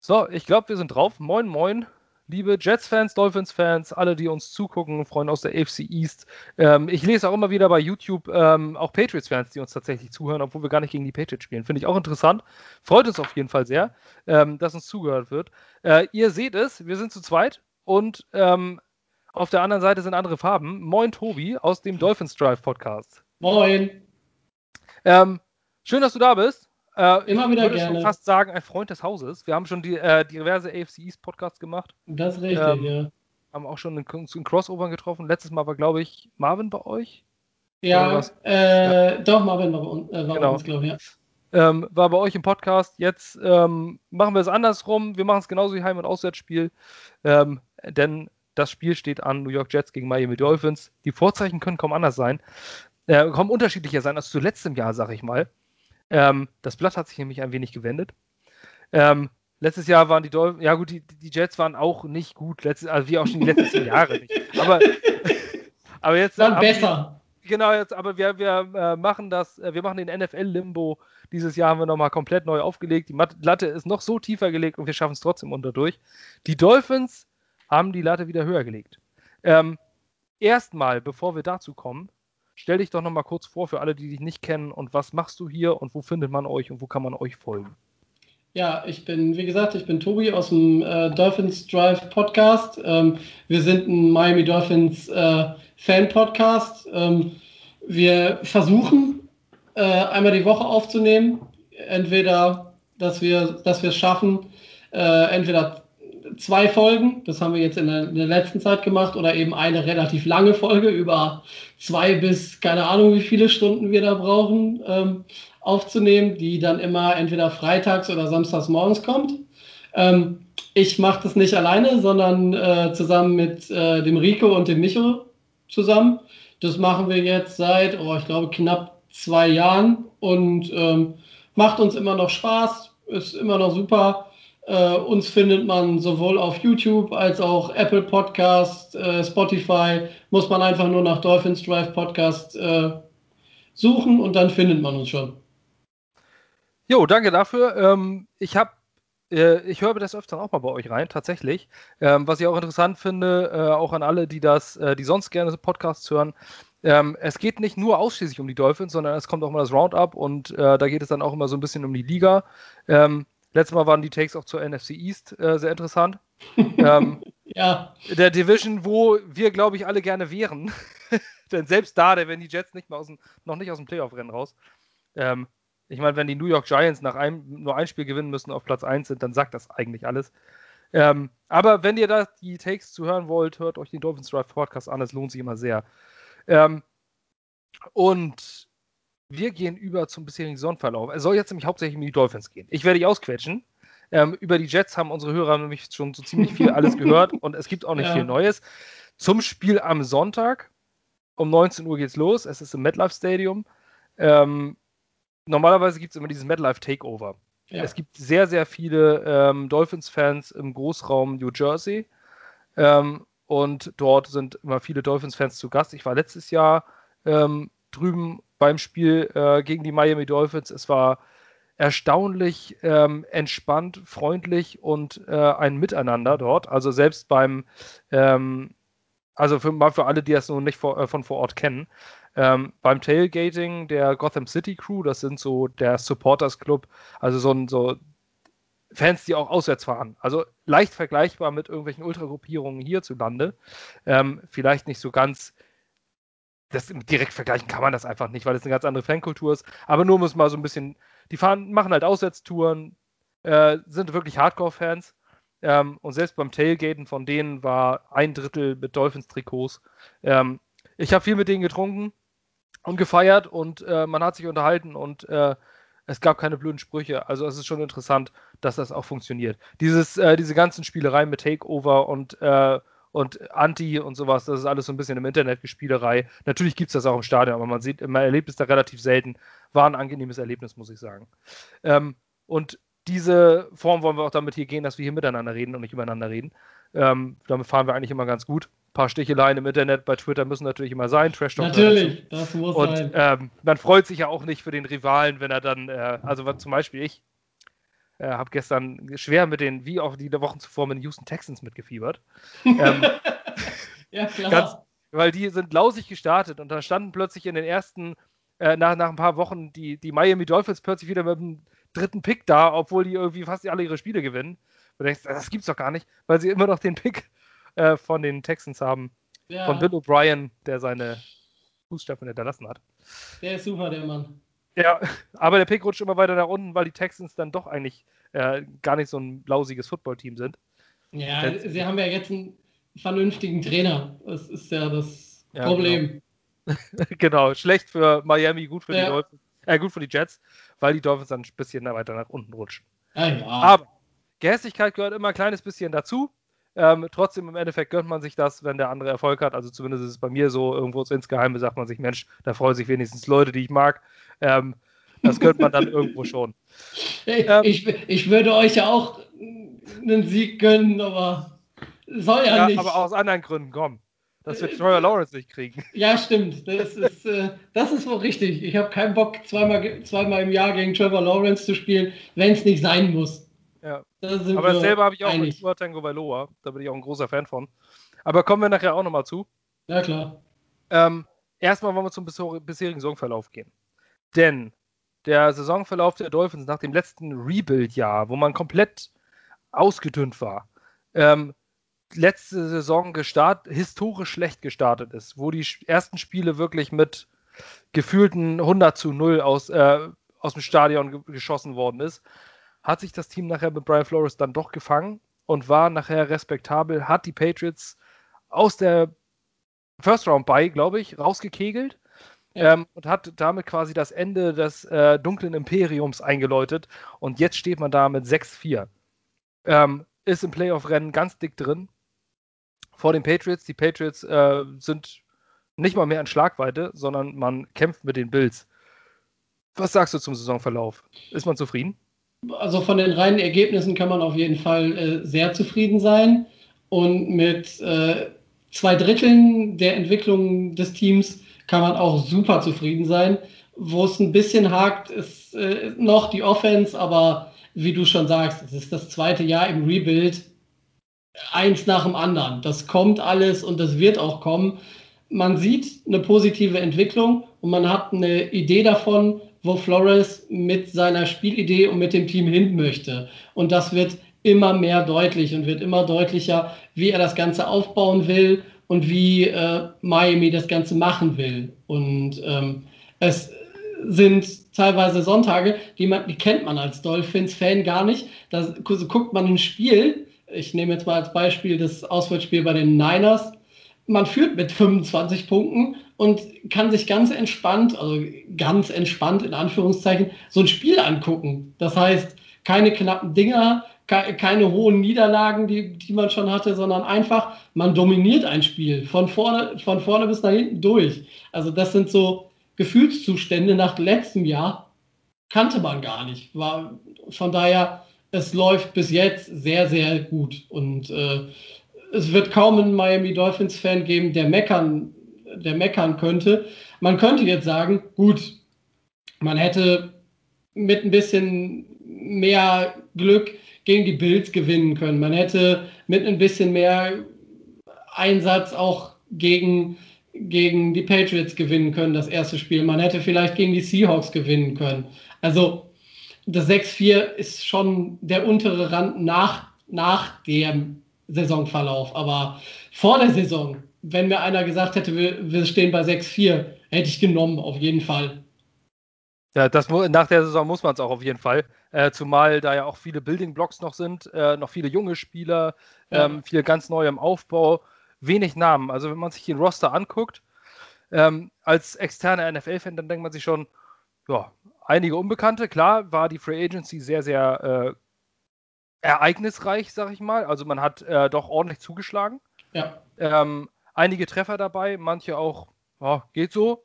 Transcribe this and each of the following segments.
So, ich glaube, wir sind drauf. Moin, moin, liebe Jets-Fans, Dolphins-Fans, alle, die uns zugucken, Freunde aus der AFC East. Ähm, ich lese auch immer wieder bei YouTube ähm, auch Patriots-Fans, die uns tatsächlich zuhören, obwohl wir gar nicht gegen die Patriots spielen. Finde ich auch interessant. Freut uns auf jeden Fall sehr, ähm, dass uns zugehört wird. Äh, ihr seht es, wir sind zu zweit und ähm, auf der anderen Seite sind andere Farben. Moin, Tobi aus dem Dolphins Drive Podcast. Moin. Ähm, schön, dass du da bist. Äh, Immer wieder ich würde gerne. schon fast sagen, ein Freund des Hauses. Wir haben schon die, äh, diverse AFC East Podcasts gemacht. Das ist richtig, ähm, ja. Haben auch schon einen, einen Crossover getroffen. Letztes Mal war, glaube ich, Marvin bei euch. Ja, äh, ja. doch, Marvin war, äh, war genau. uns, glaube ich, ja. Ähm, war bei euch im Podcast. Jetzt ähm, machen wir es andersrum. Wir machen es genauso wie Heim- und Auswärtsspiel. Ähm, denn das Spiel steht an New York Jets gegen Miami Dolphins. Die Vorzeichen können kaum anders sein. Äh, kaum unterschiedlicher sein als zuletzt im Jahr, sag ich mal. Ähm, das Blatt hat sich nämlich ein wenig gewendet. Ähm, letztes Jahr waren die Dolphins, ja gut, die, die Jets waren auch nicht gut, letztes, also wie auch schon die letzten Jahre nicht. Aber, aber jetzt. Waren besser. Die, genau, jetzt, aber wir, wir äh, machen das, äh, wir machen den NFL-Limbo. Dieses Jahr haben wir nochmal komplett neu aufgelegt. Die Latte ist noch so tiefer gelegt und wir schaffen es trotzdem unterdurch. Die Dolphins haben die Latte wieder höher gelegt. Ähm, Erstmal, bevor wir dazu kommen, Stell dich doch noch mal kurz vor für alle, die dich nicht kennen und was machst du hier und wo findet man euch und wo kann man euch folgen? Ja, ich bin, wie gesagt, ich bin Tobi aus dem äh, Dolphins Drive Podcast. Ähm, wir sind ein Miami Dolphins äh, Fan-Podcast. Ähm, wir versuchen, äh, einmal die Woche aufzunehmen. Entweder, dass wir dass wir es schaffen, äh, entweder zwei Folgen, das haben wir jetzt in der, in der, letzten Zeit gemacht, oder eben eine relativ lange Folge über zwei bis keine Ahnung, wie viele Stunden wir da brauchen, ähm, aufzunehmen, die dann immer entweder freitags oder samstags morgens kommt. Ähm, ich mache das nicht alleine, sondern äh, zusammen mit äh, dem Rico und dem Micho zusammen. Das machen wir jetzt seit, oh, ich glaube, knapp zwei Jahren und ähm, macht uns immer noch Spaß, ist immer noch super. Äh, uns findet man sowohl auf YouTube als auch Apple Podcast, äh, Spotify. Muss man einfach nur nach Dolphins Drive Podcast äh, suchen und dann findet man uns schon. Jo, danke dafür. Ähm, ich habe äh, ich höre das öfter auch mal bei euch rein, tatsächlich. Ähm, was ich auch interessant finde, äh, auch an alle, die das, äh, die sonst gerne Podcasts hören, ähm, es geht nicht nur ausschließlich um die Dolphins, sondern es kommt auch mal das Roundup und äh, da geht es dann auch immer so ein bisschen um die Liga. Ähm, Letztes Mal waren die Takes auch zur NFC East äh, sehr interessant. ähm, ja. Der Division, wo wir, glaube ich, alle gerne wären. Denn selbst da, da werden die Jets nicht mehr aus dem, noch nicht aus dem Playoff-Rennen raus. Ähm, ich meine, wenn die New York Giants nach einem, nur ein Spiel gewinnen müssen auf Platz 1 sind, dann sagt das eigentlich alles. Ähm, aber wenn ihr da die Takes zu hören wollt, hört euch den Dolphins Drive Podcast an, es lohnt sich immer sehr. Ähm, und wir gehen über zum bisherigen Saisonverlauf. Es soll jetzt nämlich hauptsächlich um die Dolphins gehen. Ich werde dich ausquetschen. Ähm, über die Jets haben unsere Hörer nämlich schon so ziemlich viel alles gehört und es gibt auch nicht ja. viel Neues. Zum Spiel am Sonntag um 19 Uhr geht's los. Es ist im MetLife Stadium. Ähm, normalerweise gibt es immer dieses MetLife Takeover. Ja. Es gibt sehr, sehr viele ähm, Dolphins-Fans im Großraum New Jersey. Ähm, und dort sind immer viele Dolphins-Fans zu Gast. Ich war letztes Jahr ähm, drüben beim Spiel äh, gegen die Miami Dolphins. Es war erstaunlich ähm, entspannt, freundlich und äh, ein Miteinander dort. Also selbst beim, ähm, also für, mal für alle, die das noch nicht vor, äh, von vor Ort kennen, ähm, beim Tailgating der Gotham City Crew, das sind so der Supporters Club, also so, so Fans, die auch auswärts fahren. Also leicht vergleichbar mit irgendwelchen Ultragruppierungen hierzulande. Ähm, vielleicht nicht so ganz das direkt vergleichen kann man das einfach nicht, weil es eine ganz andere Fankultur ist. Aber nur muss mal so ein bisschen, die fahren, machen halt Auswärtstouren, äh, sind wirklich Hardcore-Fans. Ähm, und selbst beim Tailgaten von denen war ein Drittel mit Dolphins-Trikots. Ähm, ich habe viel mit denen getrunken und gefeiert und äh, man hat sich unterhalten und äh, es gab keine blöden Sprüche. Also es ist schon interessant, dass das auch funktioniert. Dieses, äh, diese ganzen Spielereien mit Takeover und äh, und Anti und sowas, das ist alles so ein bisschen im Internet Gespielerei. Natürlich gibt es das auch im Stadion, aber man sieht, man erlebt es da relativ selten. War ein angenehmes Erlebnis, muss ich sagen. Ähm, und diese Form wollen wir auch damit hier gehen, dass wir hier miteinander reden und nicht übereinander reden. Ähm, damit fahren wir eigentlich immer ganz gut. Ein paar Sticheleien im Internet, bei Twitter müssen natürlich immer sein. Trash Talk natürlich, das muss und, sein. Ähm, man freut sich ja auch nicht für den Rivalen, wenn er dann, äh, also zum Beispiel ich, Äh, habe gestern schwer mit den, wie auch die Wochen zuvor, mit den Houston Texans mitgefiebert. ähm, ja, klar. Ganz, weil die sind lausig gestartet und da standen plötzlich in den ersten, äh, nach, nach ein paar Wochen, die, die Miami Dolphins plötzlich wieder mit dem dritten Pick da, obwohl die irgendwie fast alle ihre Spiele gewinnen. Du denkst, das gibt's doch gar nicht, weil sie immer noch den Pick äh, von den Texans haben. Ja. Von Bill O'Brien, der seine Fußstapfen hinterlassen hat. Der ist super, der Mann. Ja, aber der Pick rutscht immer weiter nach unten, weil die Texans dann doch eigentlich äh, gar nicht so ein lausiges Footballteam sind. Ja, das, sie haben ja jetzt einen vernünftigen Trainer. Das ist ja das ja, Problem. Genau. genau. schlecht für Miami, gut für ja. die Dolphins, äh, gut für die Jets, weil die Dolphins dann ein bisschen weiter nach unten rutschen. Ja, ja. Aber Gehässigkeit gehört immer ein kleines bisschen dazu. Ähm, trotzdem im Endeffekt gönnt man sich das, wenn der andere Erfolg hat. Also zumindest ist es bei mir so, irgendwo insgeheim sagt man sich, Mensch, da freuen sich wenigstens Leute, die ich mag. Ähm, das gönnt man dann irgendwo schon. Ähm, ich, ich würde euch ja auch einen Sieg gönnen, aber soll ja, ja nicht. Aber aus anderen Gründen, komm. Das wird Trevor Lawrence nicht kriegen. Ja, stimmt. Das ist, äh, das ist wohl richtig. Ich habe keinen Bock, zweimal, zweimal im Jahr gegen Trevor Lawrence zu spielen, wenn es nicht sein muss. Ja. Aber dasselbe habe ich auch einig. mit Tua Tango Valoa. Da bin ich auch ein großer Fan von. Aber kommen wir nachher auch nochmal zu. Ja, klar. Ähm, erstmal wollen wir zum bisherigen Saisonverlauf gehen. Denn der Saisonverlauf der Dolphins nach dem letzten Rebuild-Jahr, wo man komplett ausgedünnt war, ähm, letzte Saison gestartet, historisch schlecht gestartet ist, wo die ersten Spiele wirklich mit gefühlten 100 zu 0 aus, äh, aus dem Stadion geschossen worden ist, hat sich das Team nachher mit Brian Flores dann doch gefangen und war nachher respektabel, hat die Patriots aus der First Round bei, glaube ich, rausgekegelt ja. ähm, und hat damit quasi das Ende des äh, dunklen Imperiums eingeläutet. Und jetzt steht man da mit 6-4. Ähm, ist im Playoff-Rennen ganz dick drin. Vor den Patriots. Die Patriots äh, sind nicht mal mehr in Schlagweite, sondern man kämpft mit den Bills. Was sagst du zum Saisonverlauf? Ist man zufrieden? Also von den reinen Ergebnissen kann man auf jeden Fall äh, sehr zufrieden sein. Und mit äh, zwei Dritteln der Entwicklung des Teams kann man auch super zufrieden sein. Wo es ein bisschen hakt, ist äh, noch die Offense, aber wie du schon sagst, es ist das zweite Jahr im Rebuild. Eins nach dem anderen. Das kommt alles und das wird auch kommen. Man sieht eine positive Entwicklung und man hat eine Idee davon, wo Flores mit seiner Spielidee und mit dem Team hin möchte. Und das wird immer mehr deutlich und wird immer deutlicher, wie er das Ganze aufbauen will und wie äh, Miami das Ganze machen will. Und ähm, es sind teilweise Sonntage, die, man, die kennt man als Dolphins-Fan gar nicht. Da guckt man ein Spiel. Ich nehme jetzt mal als Beispiel das Auswärtsspiel bei den Niners. Man führt mit 25 Punkten und kann sich ganz entspannt, also ganz entspannt in Anführungszeichen, so ein Spiel angucken. Das heißt, keine knappen Dinger, keine hohen Niederlagen, die, die man schon hatte, sondern einfach, man dominiert ein Spiel von vorne, von vorne bis nach hinten durch. Also das sind so Gefühlszustände nach letztem Jahr, kannte man gar nicht. War, von daher, es läuft bis jetzt sehr, sehr gut. Und äh, es wird kaum einen Miami Dolphins-Fan geben, der meckern, der meckern könnte. Man könnte jetzt sagen, gut, man hätte mit ein bisschen mehr Glück gegen die Bills gewinnen können. Man hätte mit ein bisschen mehr Einsatz auch gegen, gegen die Patriots gewinnen können, das erste Spiel. Man hätte vielleicht gegen die Seahawks gewinnen können. Also das 6-4 ist schon der untere Rand nach, nach dem Saisonverlauf. Aber vor der Saison, wenn mir einer gesagt hätte, wir, wir stehen bei 6-4, hätte ich genommen, auf jeden Fall. Ja, das, nach der Saison muss man es auch auf jeden Fall. Äh, zumal da ja auch viele Building Blocks noch sind, äh, noch viele junge Spieler, ja. ähm, viele ganz neu im Aufbau, wenig Namen. Also wenn man sich den Roster anguckt, ähm, als externer NFL-Fan, dann denkt man sich schon, ja, einige Unbekannte. Klar war die Free Agency sehr, sehr äh, ereignisreich, sag ich mal. Also man hat äh, doch ordentlich zugeschlagen. Ja. Ähm, einige Treffer dabei, manche auch, oh, geht so.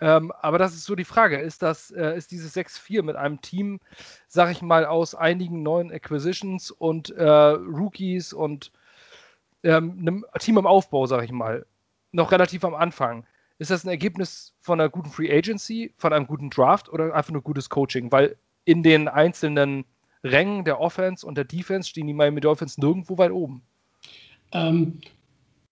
Ähm, aber das ist so die Frage. Ist das, äh, ist dieses 6-4 mit einem Team, sag ich mal, aus einigen neuen Acquisitions und äh, Rookies und ähm, einem Team im Aufbau, sag ich mal, noch relativ am Anfang. Ist das ein Ergebnis von einer guten Free Agency, von einem guten Draft oder einfach nur gutes Coaching? Weil in den einzelnen Rängen der Offense und der Defense stehen die Miami Dolphins nirgendwo weit oben. Ähm,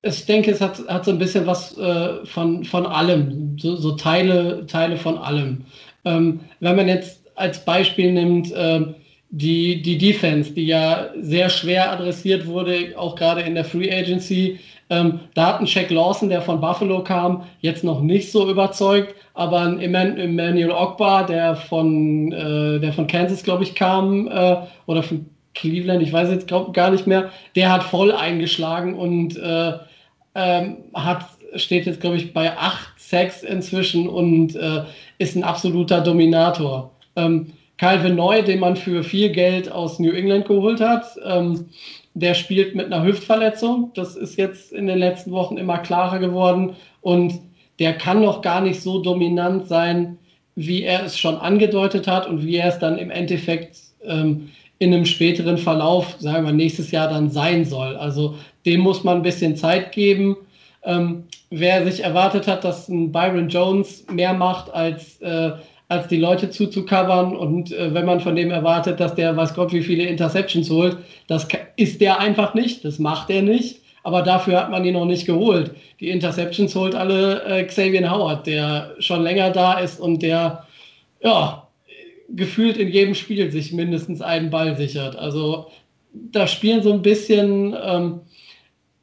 ich denke, es hat, hat so ein bisschen was äh, von, von allem, so, so, Teile, Teile von allem. Ähm, wenn man jetzt als Beispiel nimmt, äh, die, die Defense, die ja sehr schwer adressiert wurde, auch gerade in der Free Agency. Ähm, da hat ein Shaq Lawson, der von Buffalo kam, jetzt noch nicht so überzeugt, aber ein Emmanuel Ogbar, der von, äh, der von Kansas, glaube ich, kam, äh, oder von Cleveland, ich weiß jetzt glaub, gar nicht mehr, der hat voll eingeschlagen und äh, ähm, hat, steht jetzt, glaube ich, bei 8 Sacks inzwischen und äh, ist ein absoluter Dominator. Ähm, Calvin Neu, den man für viel Geld aus New England geholt hat, ähm, der spielt mit einer Hüftverletzung. Das ist jetzt in den letzten Wochen immer klarer geworden und der kann noch gar nicht so dominant sein, wie er es schon angedeutet hat und wie er es dann im Endeffekt ähm, in einem späteren Verlauf, sagen wir nächstes Jahr dann sein soll. Also dem muss man ein bisschen Zeit geben. Ähm, wer sich erwartet hat, dass ein Byron Jones mehr macht als, äh, als die Leute zuzucovern und äh, wenn man von dem erwartet, dass der weiß Gott wie viele Interceptions holt, das ist der einfach nicht, das macht er nicht, aber dafür hat man ihn noch nicht geholt. Die Interceptions holt alle äh, Xavier Howard, der schon länger da ist und der ja, gefühlt in jedem Spiel sich mindestens einen Ball sichert. Also da spielen so ein bisschen ähm,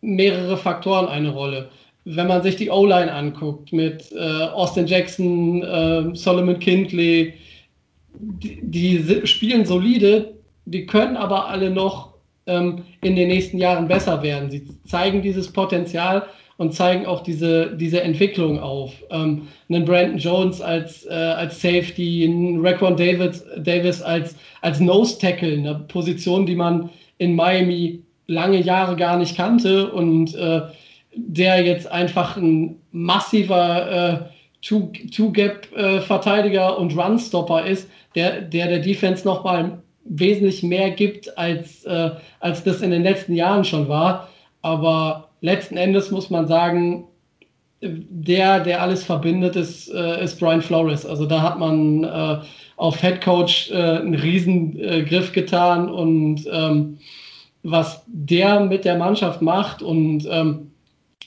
mehrere Faktoren eine Rolle. Wenn man sich die O-Line anguckt mit äh, Austin Jackson, äh, Solomon Kindley, die, die, spielen solide, die können aber alle noch ähm, in den nächsten Jahren besser werden. Sie zeigen dieses Potenzial und zeigen auch diese, diese Entwicklung auf. Ähm, einen Brandon Jones als, äh, als Safety, einen Raquan Davis, Davis als, als Nose Tackle, eine Position, die man in Miami lange Jahre gar nicht kannte und äh, der jetzt einfach ein massiver äh, Two-Gap-Verteidiger äh, und Run-Stopper ist, der, der der Defense nochmal wesentlich mehr gibt, als, äh, als das in den letzten Jahren schon war. Aber letzten Endes muss man sagen, der, der alles verbindet, ist, äh, ist Brian Flores. Also da hat man äh, auf Head Coach äh, einen Riesengriff getan und ähm, was der mit der Mannschaft macht und ähm,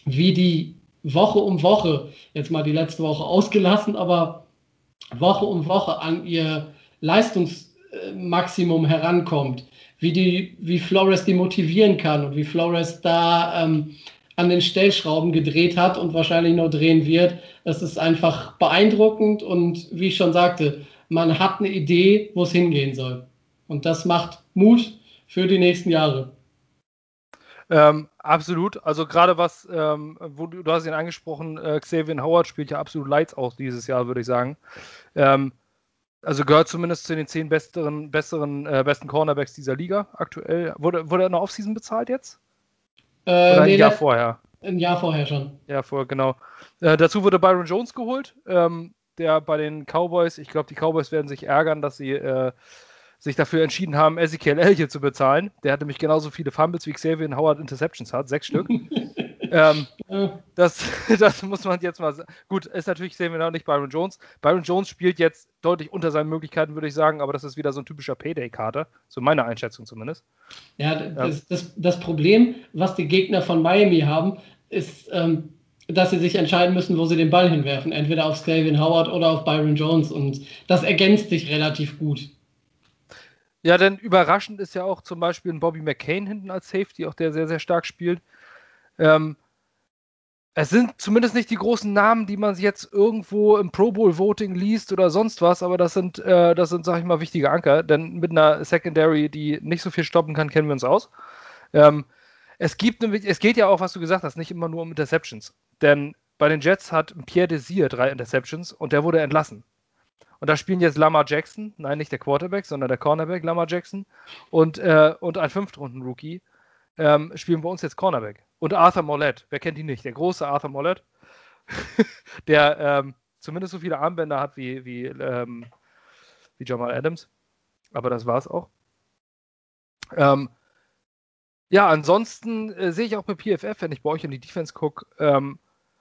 wie die Woche um Woche, jetzt mal die letzte Woche ausgelassen, aber Woche um Woche an ihr Leistungsmaximum herankommt, wie, die, wie Flores die motivieren kann und wie Flores da ähm, an den Stellschrauben gedreht hat und wahrscheinlich noch drehen wird. Das ist einfach beeindruckend und wie ich schon sagte, man hat eine Idee, wo es hingehen soll. Und das macht Mut für die nächsten Jahre. Ähm, absolut. Also gerade was, ähm, wo du, du hast ihn angesprochen, äh, Xavier Howard spielt ja absolut Lights aus dieses Jahr, würde ich sagen. Ähm, also gehört zumindest zu den zehn besseren, besseren, äh, besten Cornerbacks dieser Liga aktuell. Wurde, wurde er in der Offseason bezahlt jetzt? Äh, Oder ein nee, Jahr vorher? Ein Jahr vorher schon. Ja, vorher, genau. Äh, dazu wurde Byron Jones geholt, ähm, der bei den Cowboys, ich glaube, die Cowboys werden sich ärgern, dass sie äh, sich dafür entschieden haben, Ezekiel Elliott zu bezahlen. Der hat nämlich genauso viele Fumbles wie Xavier Howard Interceptions hat, sechs Stück. ähm, das, das muss man jetzt mal sagen. Gut, ist natürlich Xavier Howard nicht Byron Jones. Byron Jones spielt jetzt deutlich unter seinen Möglichkeiten, würde ich sagen, aber das ist wieder so ein typischer Payday-Kater, so meine Einschätzung zumindest. Ja, das, das, das Problem, was die Gegner von Miami haben, ist, ähm, dass sie sich entscheiden müssen, wo sie den Ball hinwerfen. Entweder auf Xavier Howard oder auf Byron Jones. Und das ergänzt sich relativ gut. Ja, denn überraschend ist ja auch zum Beispiel ein Bobby McCain hinten als Safety, auch der sehr, sehr stark spielt. Ähm, es sind zumindest nicht die großen Namen, die man jetzt irgendwo im Pro Bowl Voting liest oder sonst was, aber das sind, äh, das sind, sag ich mal, wichtige Anker, denn mit einer Secondary, die nicht so viel stoppen kann, kennen wir uns aus. Ähm, es gibt es geht ja auch, was du gesagt hast, nicht immer nur um Interceptions. Denn bei den Jets hat Pierre Desir drei Interceptions und der wurde entlassen. Und da spielen jetzt Lamar Jackson, nein, nicht der Quarterback, sondern der Cornerback Lamar Jackson und, äh, und ein Fünftrunden-Rookie ähm, spielen bei uns jetzt Cornerback. Und Arthur Mollett, wer kennt ihn nicht? Der große Arthur Mollett, der ähm, zumindest so viele Armbänder hat wie, wie, ähm, wie Jamal Adams. Aber das war's auch. Ähm, ja, ansonsten äh, sehe ich auch bei PFF, wenn ich bei euch in die Defense gucke, ähm,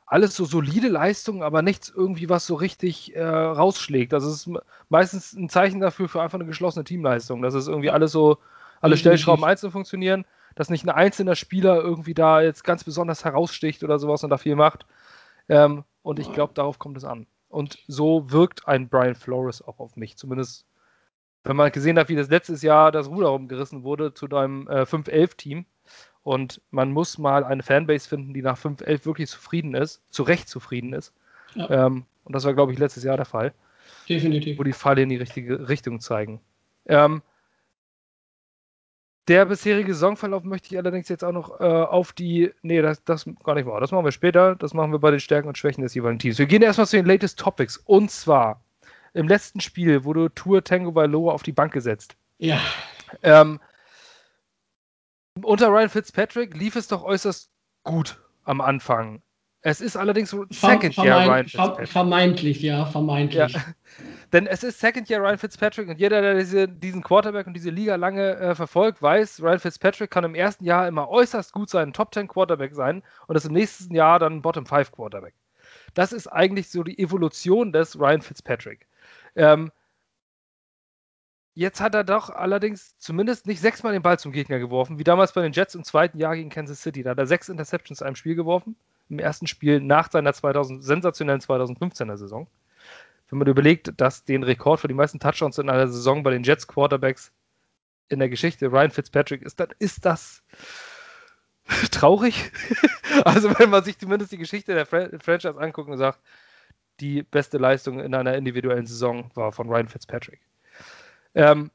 alles so solide Leistungen, aber nichts irgendwie, was so richtig äh, rausschlägt. Das ist meistens ein Zeichen dafür für einfach eine geschlossene Teamleistung. Das ist irgendwie alles so, alle Stellschrauben einzeln funktionieren, dass nicht ein einzelner Spieler irgendwie da jetzt ganz besonders heraussticht oder sowas und da viel macht. Ähm, und ich glaube, darauf kommt es an. Und so wirkt ein Brian Flores auch auf mich. Zumindest, wenn man gesehen hat, wie das letztes Jahr das Ruder rumgerissen wurde zu deinem äh, 5-11-Team und man muss mal eine Fanbase finden, die nach 5-11 wirklich zufrieden ist, zu Recht zufrieden ist. Ja. Ähm, und das war, glaube ich, letztes Jahr der Fall. Definitiv. Wo die Pfeile in die richtige Richtung zeigen. Ähm, der bisherige Saisonverlauf möchte ich allerdings jetzt auch noch äh, auf die. Nee, das, das gar nicht wahr. Das machen wir später. Das machen wir bei den Stärken und Schwächen des jeweiligen Teams. Wir gehen erstmal zu den latest Topics. Und zwar im letzten Spiel wurde Tour Tango Valoa auf die Bank gesetzt. Ja. Ähm, unter Ryan Fitzpatrick lief es doch äußerst gut am Anfang. Es ist allerdings Second Year Ryan Fitzpatrick. Vermeintlich, ja, vermeintlich. Ja. Denn es ist Second Year Ryan Fitzpatrick und jeder, der diese, diesen Quarterback und diese Liga lange äh, verfolgt, weiß, Ryan Fitzpatrick kann im ersten Jahr immer äußerst gut sein, Top 10 Quarterback sein und ist im nächsten Jahr dann Bottom 5 Quarterback. Das ist eigentlich so die Evolution des Ryan Fitzpatrick. Ähm, Jetzt hat er doch allerdings zumindest nicht sechsmal den Ball zum Gegner geworfen, wie damals bei den Jets im zweiten Jahr gegen Kansas City. Da hat er sechs Interceptions in einem Spiel geworfen. Im ersten Spiel nach seiner 2000, sensationellen 2015er Saison. Wenn man überlegt, dass den Rekord für die meisten Touchdowns in einer Saison bei den Jets Quarterbacks in der Geschichte Ryan Fitzpatrick ist, dann ist das traurig. also wenn man sich zumindest die Geschichte der Franchise anguckt und sagt, die beste Leistung in einer individuellen Saison war von Ryan Fitzpatrick. Ähm,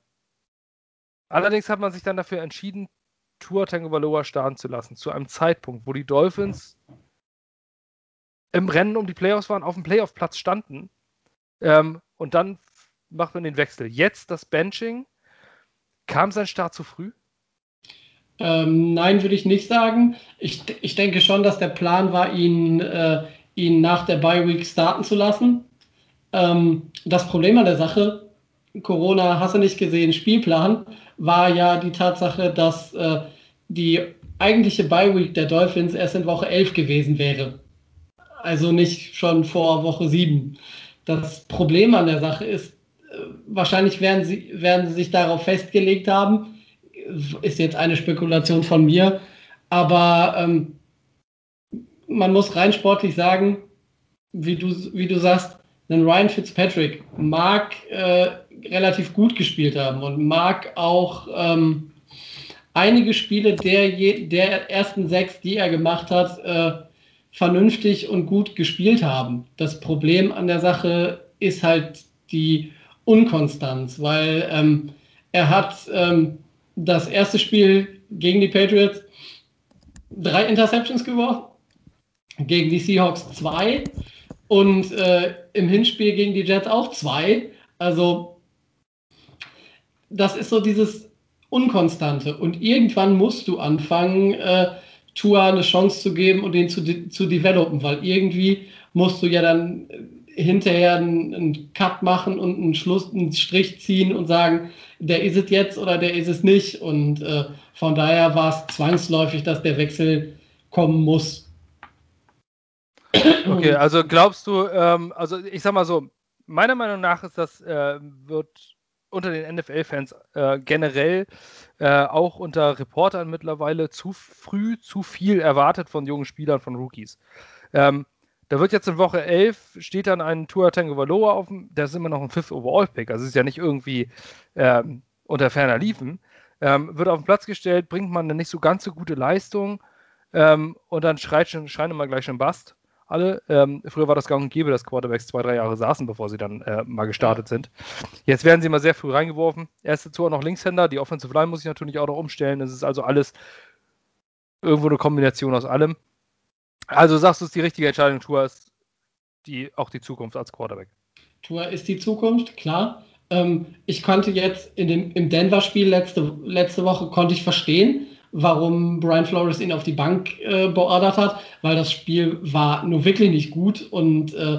allerdings hat man sich dann dafür entschieden, Tour Tango Valoa starten zu lassen, zu einem Zeitpunkt, wo die Dolphins im Rennen um die Playoffs waren, auf dem Playoff-Platz standen. Ähm, und dann macht man den Wechsel. Jetzt das Benching. Kam sein Start zu früh? Ähm, nein, würde ich nicht sagen. Ich, ich denke schon, dass der Plan war, ihn, äh, ihn nach der Bye Week starten zu lassen. Ähm, das Problem an der Sache, Corona, hast du nicht gesehen, Spielplan, war ja die Tatsache, dass äh, die eigentliche Bye Week der Dolphins erst in Woche 11 gewesen wäre. Also nicht schon vor Woche 7. Das Problem an der Sache ist, äh, wahrscheinlich werden sie, werden sie sich darauf festgelegt haben, ist jetzt eine Spekulation von mir, aber ähm, man muss rein sportlich sagen, wie du, wie du sagst, ein Ryan Fitzpatrick mag äh, relativ gut gespielt haben und mag auch ähm, einige Spiele der, der ersten sechs, die er gemacht hat, äh, vernünftig und gut gespielt haben. Das Problem an der Sache ist halt die Unkonstanz, weil ähm, er hat ähm, das erste Spiel gegen die Patriots drei Interceptions geworfen, gegen die Seahawks zwei und äh, im Hinspiel gegen die Jets auch zwei. Also das ist so dieses Unkonstante. Und irgendwann musst du anfangen, äh, Tua eine Chance zu geben und den zu, zu developen, weil irgendwie musst du ja dann hinterher einen, einen, Cut machen und einen Schluss, einen Strich ziehen und sagen, der ist es jetzt oder der ist es nicht. Und äh, von daher war es zwangsläufig, dass der Wechsel kommen muss. Okay, also glaubst du, ähm, also ich sag mal so, meiner Meinung nach ist das, äh, wird unter den NFL-Fans äh, generell, äh, auch unter Reportern mittlerweile zu früh, zu viel erwartet von jungen Spielern, von Rookies. Ähm, da wird jetzt in Woche 11, steht dann ein Tua Tango Valoa auf dem, der ist immer noch ein Fifth Overall Pick, also ist ja nicht irgendwie ähm, unter ferner Liefen. Ähm, wird auf den Platz gestellt, bringt man eine nicht so ganz so gute Leistung ähm, und dann schreit schon, schreien immer gleich schon Bast alle. Ähm, früher war das gang und gäbe, dass Quarterbacks zwei, drei Jahre saßen, bevor sie dann äh, mal gestartet sind. Jetzt werden sie mal sehr früh reingeworfen. Erste Tour noch Linkshänder, die Offensive Line muss ich natürlich auch noch umstellen. Es ist also alles irgendwo eine Kombination aus allem. Also sagst du, es ist die richtige Entscheidung, Tour ist die, auch die Zukunft als Quarterback. Tour ist die Zukunft, klar. Ähm, ich konnte jetzt in dem, im Denver-Spiel letzte, letzte Woche konnte ich verstehen, warum Brian Flores ihn auf die Bank äh, beordert hat, weil das Spiel war nur wirklich nicht gut und äh,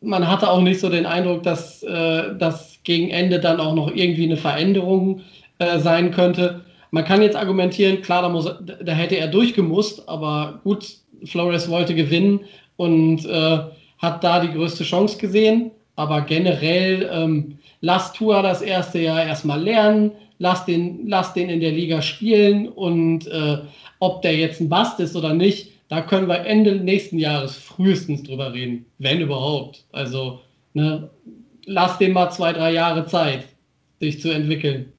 man hatte auch nicht so den Eindruck, dass äh, das gegen Ende dann auch noch irgendwie eine Veränderung äh, sein könnte. Man kann jetzt argumentieren, klar, da, muss, da hätte er durchgemusst, aber gut, Flores wollte gewinnen und äh, hat da die größte Chance gesehen. Aber generell ähm, lass Tua das erste Jahr erstmal lernen, lass den, lass den in der Liga spielen und äh, ob der jetzt ein Bast ist oder nicht, da können wir Ende nächsten Jahres frühestens drüber reden, wenn überhaupt. Also ne, lass dem mal zwei, drei Jahre Zeit, sich zu entwickeln.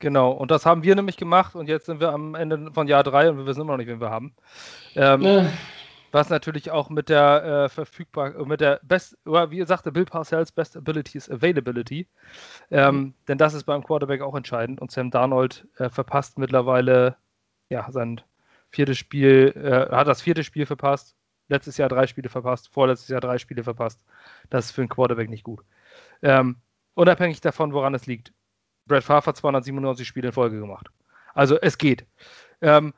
Genau, und das haben wir nämlich gemacht und jetzt sind wir am Ende von Jahr drei und wir wissen immer noch nicht, wen wir haben. Ähm, äh. Was natürlich auch mit der äh, verfügbar, mit der Best, oder wie sagte Bill Parcells, Best Ability is Availability. Ähm, mhm. Denn das ist beim Quarterback auch entscheidend und Sam Darnold äh, verpasst mittlerweile ja, sein viertes Spiel, äh, hat das vierte Spiel verpasst, letztes Jahr drei Spiele verpasst, vorletztes Jahr drei Spiele verpasst. Das ist für einen Quarterback nicht gut. Ähm, unabhängig davon, woran es liegt. Brad Favre hat 297 Spiele in Folge gemacht. Also es geht. Ähm,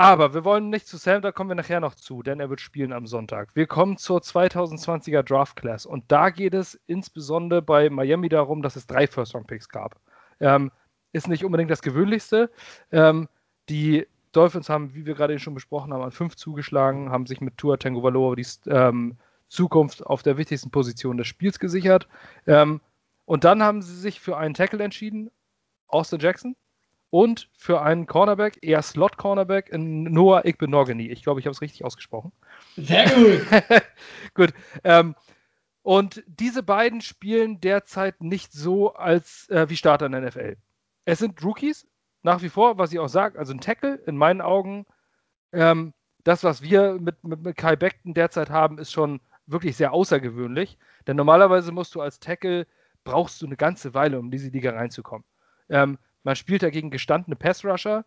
aber wir wollen nicht zu Sam, da kommen wir nachher noch zu, denn er wird spielen am Sonntag. Wir kommen zur 2020er Draft Class und da geht es insbesondere bei Miami darum, dass es drei First-Round-Picks gab. Ähm, ist nicht unbedingt das Gewöhnlichste. Ähm, die Dolphins haben, wie wir gerade schon besprochen haben, an fünf zugeschlagen, haben sich mit Tua Tango Valor die ähm, Zukunft auf der wichtigsten Position des Spiels gesichert. Ähm, und dann haben sie sich für einen Tackle entschieden, Austin Jackson, und für einen Cornerback, eher Slot-Cornerback, in Noah Igbenogany. Ich glaube, ich habe es richtig ausgesprochen. Sehr gut. gut. Ähm, und diese beiden spielen derzeit nicht so als äh, wie Starter in der NFL. Es sind Rookies, nach wie vor, was ich auch sage, also ein Tackle in meinen Augen. Ähm, das, was wir mit, mit, mit Kai Beckton derzeit haben, ist schon wirklich sehr außergewöhnlich. Denn normalerweise musst du als Tackle, brauchst du eine ganze Weile, um in diese Liga reinzukommen. Ähm, man spielt dagegen gestandene Pass-Rusher,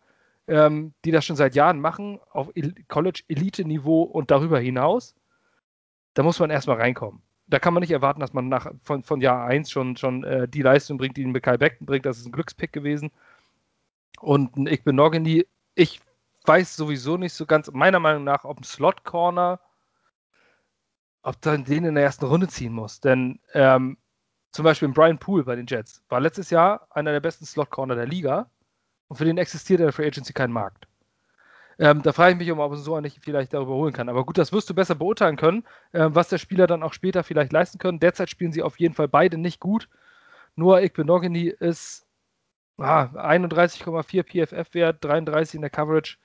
ähm, die das schon seit Jahren machen, auf College-Elite-Niveau und darüber hinaus. Da muss man erstmal reinkommen. Da kann man nicht erwarten, dass man nach, von, von Jahr 1 schon, schon äh, die Leistung bringt, die ihn mit Kai Beckton bringt. Das ist ein Glückspick gewesen. Und ein Igbenogany, ich weiß sowieso nicht so ganz, meiner Meinung nach, ob ein Slot-Corner, ob dann den in der ersten Runde ziehen muss. Denn ähm, zum Beispiel Brian Poole bei den Jets war letztes Jahr einer der besten Slot-Corner der Liga und für den existiert in der Free Agency kein Markt. Ähm, da frage ich mich, ob man so nicht vielleicht darüber holen kann. Aber gut, das wirst du besser beurteilen können, äh, was der Spieler dann auch später vielleicht leisten können. Derzeit spielen sie auf jeden Fall beide nicht gut. Nur Igbenogany ist ah, 31,4 PFF-Wert, 33 in der Coverage.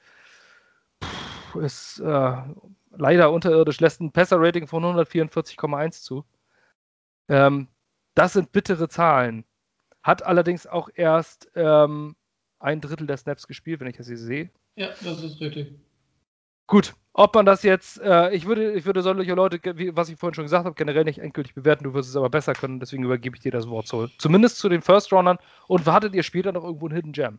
Puh, ist äh, leider unterirdisch, lässt ein Passer-Rating von 144,1 zu. Ähm, das sind bittere Zahlen. Hat allerdings auch erst ähm, ein Drittel der Snaps gespielt, wenn ich das hier sehe. Ja, das ist richtig. Gut, ob man das jetzt, äh, ich würde, ich würde solche Leute, wie, was ich vorhin schon gesagt habe, generell nicht endgültig bewerten, du wirst es aber besser können, deswegen übergebe ich dir das Wort so. Zumindest zu den First Roundern und wartet ihr später noch irgendwo einen Hidden Gem?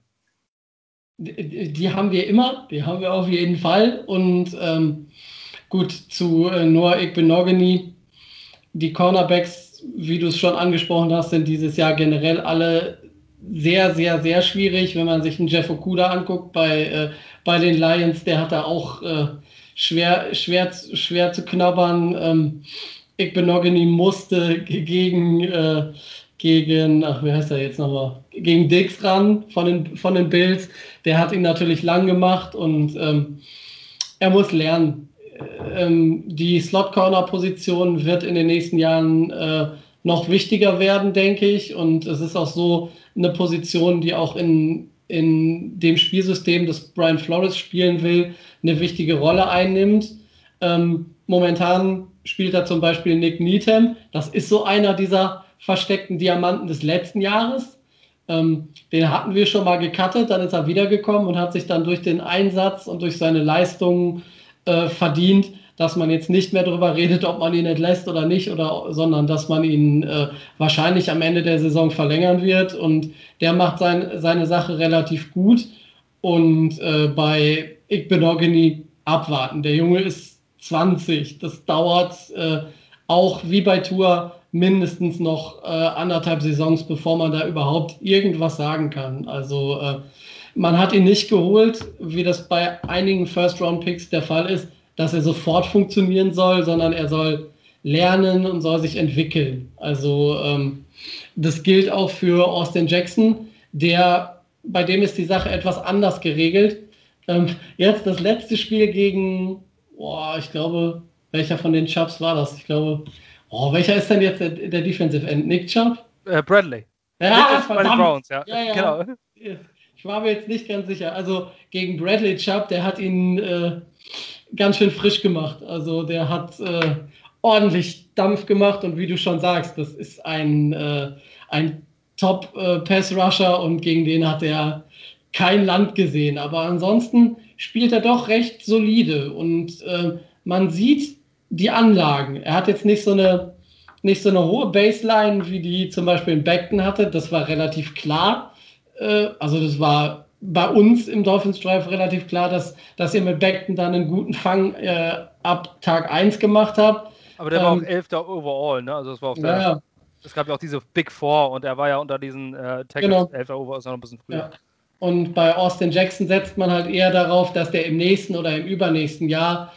Die, die haben wir immer, die haben wir auf jeden Fall. Und ähm, gut, zu äh, Noah Igbenogany, die Cornerbacks, wie du es schon angesprochen hast, sind dieses Jahr generell alle sehr, sehr, sehr schwierig. Wenn man sich einen Jeff Okuda anguckt bei, äh, bei den Lions, der hat da auch äh, schwer, schwer, schwer zu knabbern. Ähm, Igbenogany musste gegen, äh, gegen, ach, wie heißt er jetzt nochmal? Gegen Dix ran von den, von den Bills. Der hat ihn natürlich lang gemacht und ähm, er muss lernen. Ähm, die Slot-Corner-Position wird in den nächsten Jahren äh, noch wichtiger werden, denke ich. Und es ist auch so eine Position, die auch in in dem Spielsystem, das Brian Flores spielen will, eine wichtige Rolle einnimmt. Ähm, momentan spielt er zum Beispiel Nick Needham. Das ist so einer dieser versteckten Diamanten des letzten Jahres. Ähm, den hatten wir schon mal gecuttet, dann ist er wiedergekommen und hat sich dann durch den Einsatz und durch seine Leistungen äh, verdient, dass man jetzt nicht mehr darüber redet, ob man ihn entlässt oder nicht, oder, sondern dass man ihn äh, wahrscheinlich am Ende der Saison verlängern wird. Und der macht sein, seine Sache relativ gut. Und äh, bei Igbenogany abwarten. Der Junge ist 20. Das dauert äh, auch wie bei Tour mindestens noch äh, anderthalb Saisons, bevor man da überhaupt irgendwas sagen kann. Also äh, man hat ihn nicht geholt, wie das bei einigen First-Round-Picks der Fall ist, dass er sofort funktionieren soll, sondern er soll lernen und soll sich entwickeln. Also ähm, das gilt auch für Austin Jackson, der bei dem ist die Sache etwas anders geregelt. Ähm, jetzt das letzte Spiel gegen, boah, ich glaube, Welcher von den Chubbs war das? Ich glaube. Oh, welcher ist denn jetzt der, der Defensive End? Nick Chubb? Äh, Bradley. Ja, bei den Browns, ja. ja, ja. Genau. Ich war mir jetzt nicht ganz sicher. Also gegen Bradley Chubb, der hat ihn äh, ganz schön frisch gemacht. Also der hat äh, ordentlich Dampf gemacht und wie du schon sagst, das ist ein, äh, ein Top-Pass-Rusher äh, und gegen den hat er kein Land gesehen. Aber ansonsten spielt er doch recht solide und äh, man sieht die Anlagen. Er hat jetzt nicht so eine nicht so eine hohe Baseline, wie die zum Beispiel in Beckton hatte. Das war relativ klar. Äh, also das war bei uns im Dolphins Drive relativ klar, dass, dass ihr mit Beckton dann einen guten Fang äh, ab Tag 1 gemacht habt. Aber der ähm, war auch Elfter overall, ne? Also das war auf der, ja, Es gab ja auch diese Big Four und er war ja unter diesen äh, Tackles genau. Elfter overall, ist noch ein bisschen früher. Ja. Und bei Austin Jackson setzt man halt eher darauf, dass der im nächsten oder im übernächsten Jahr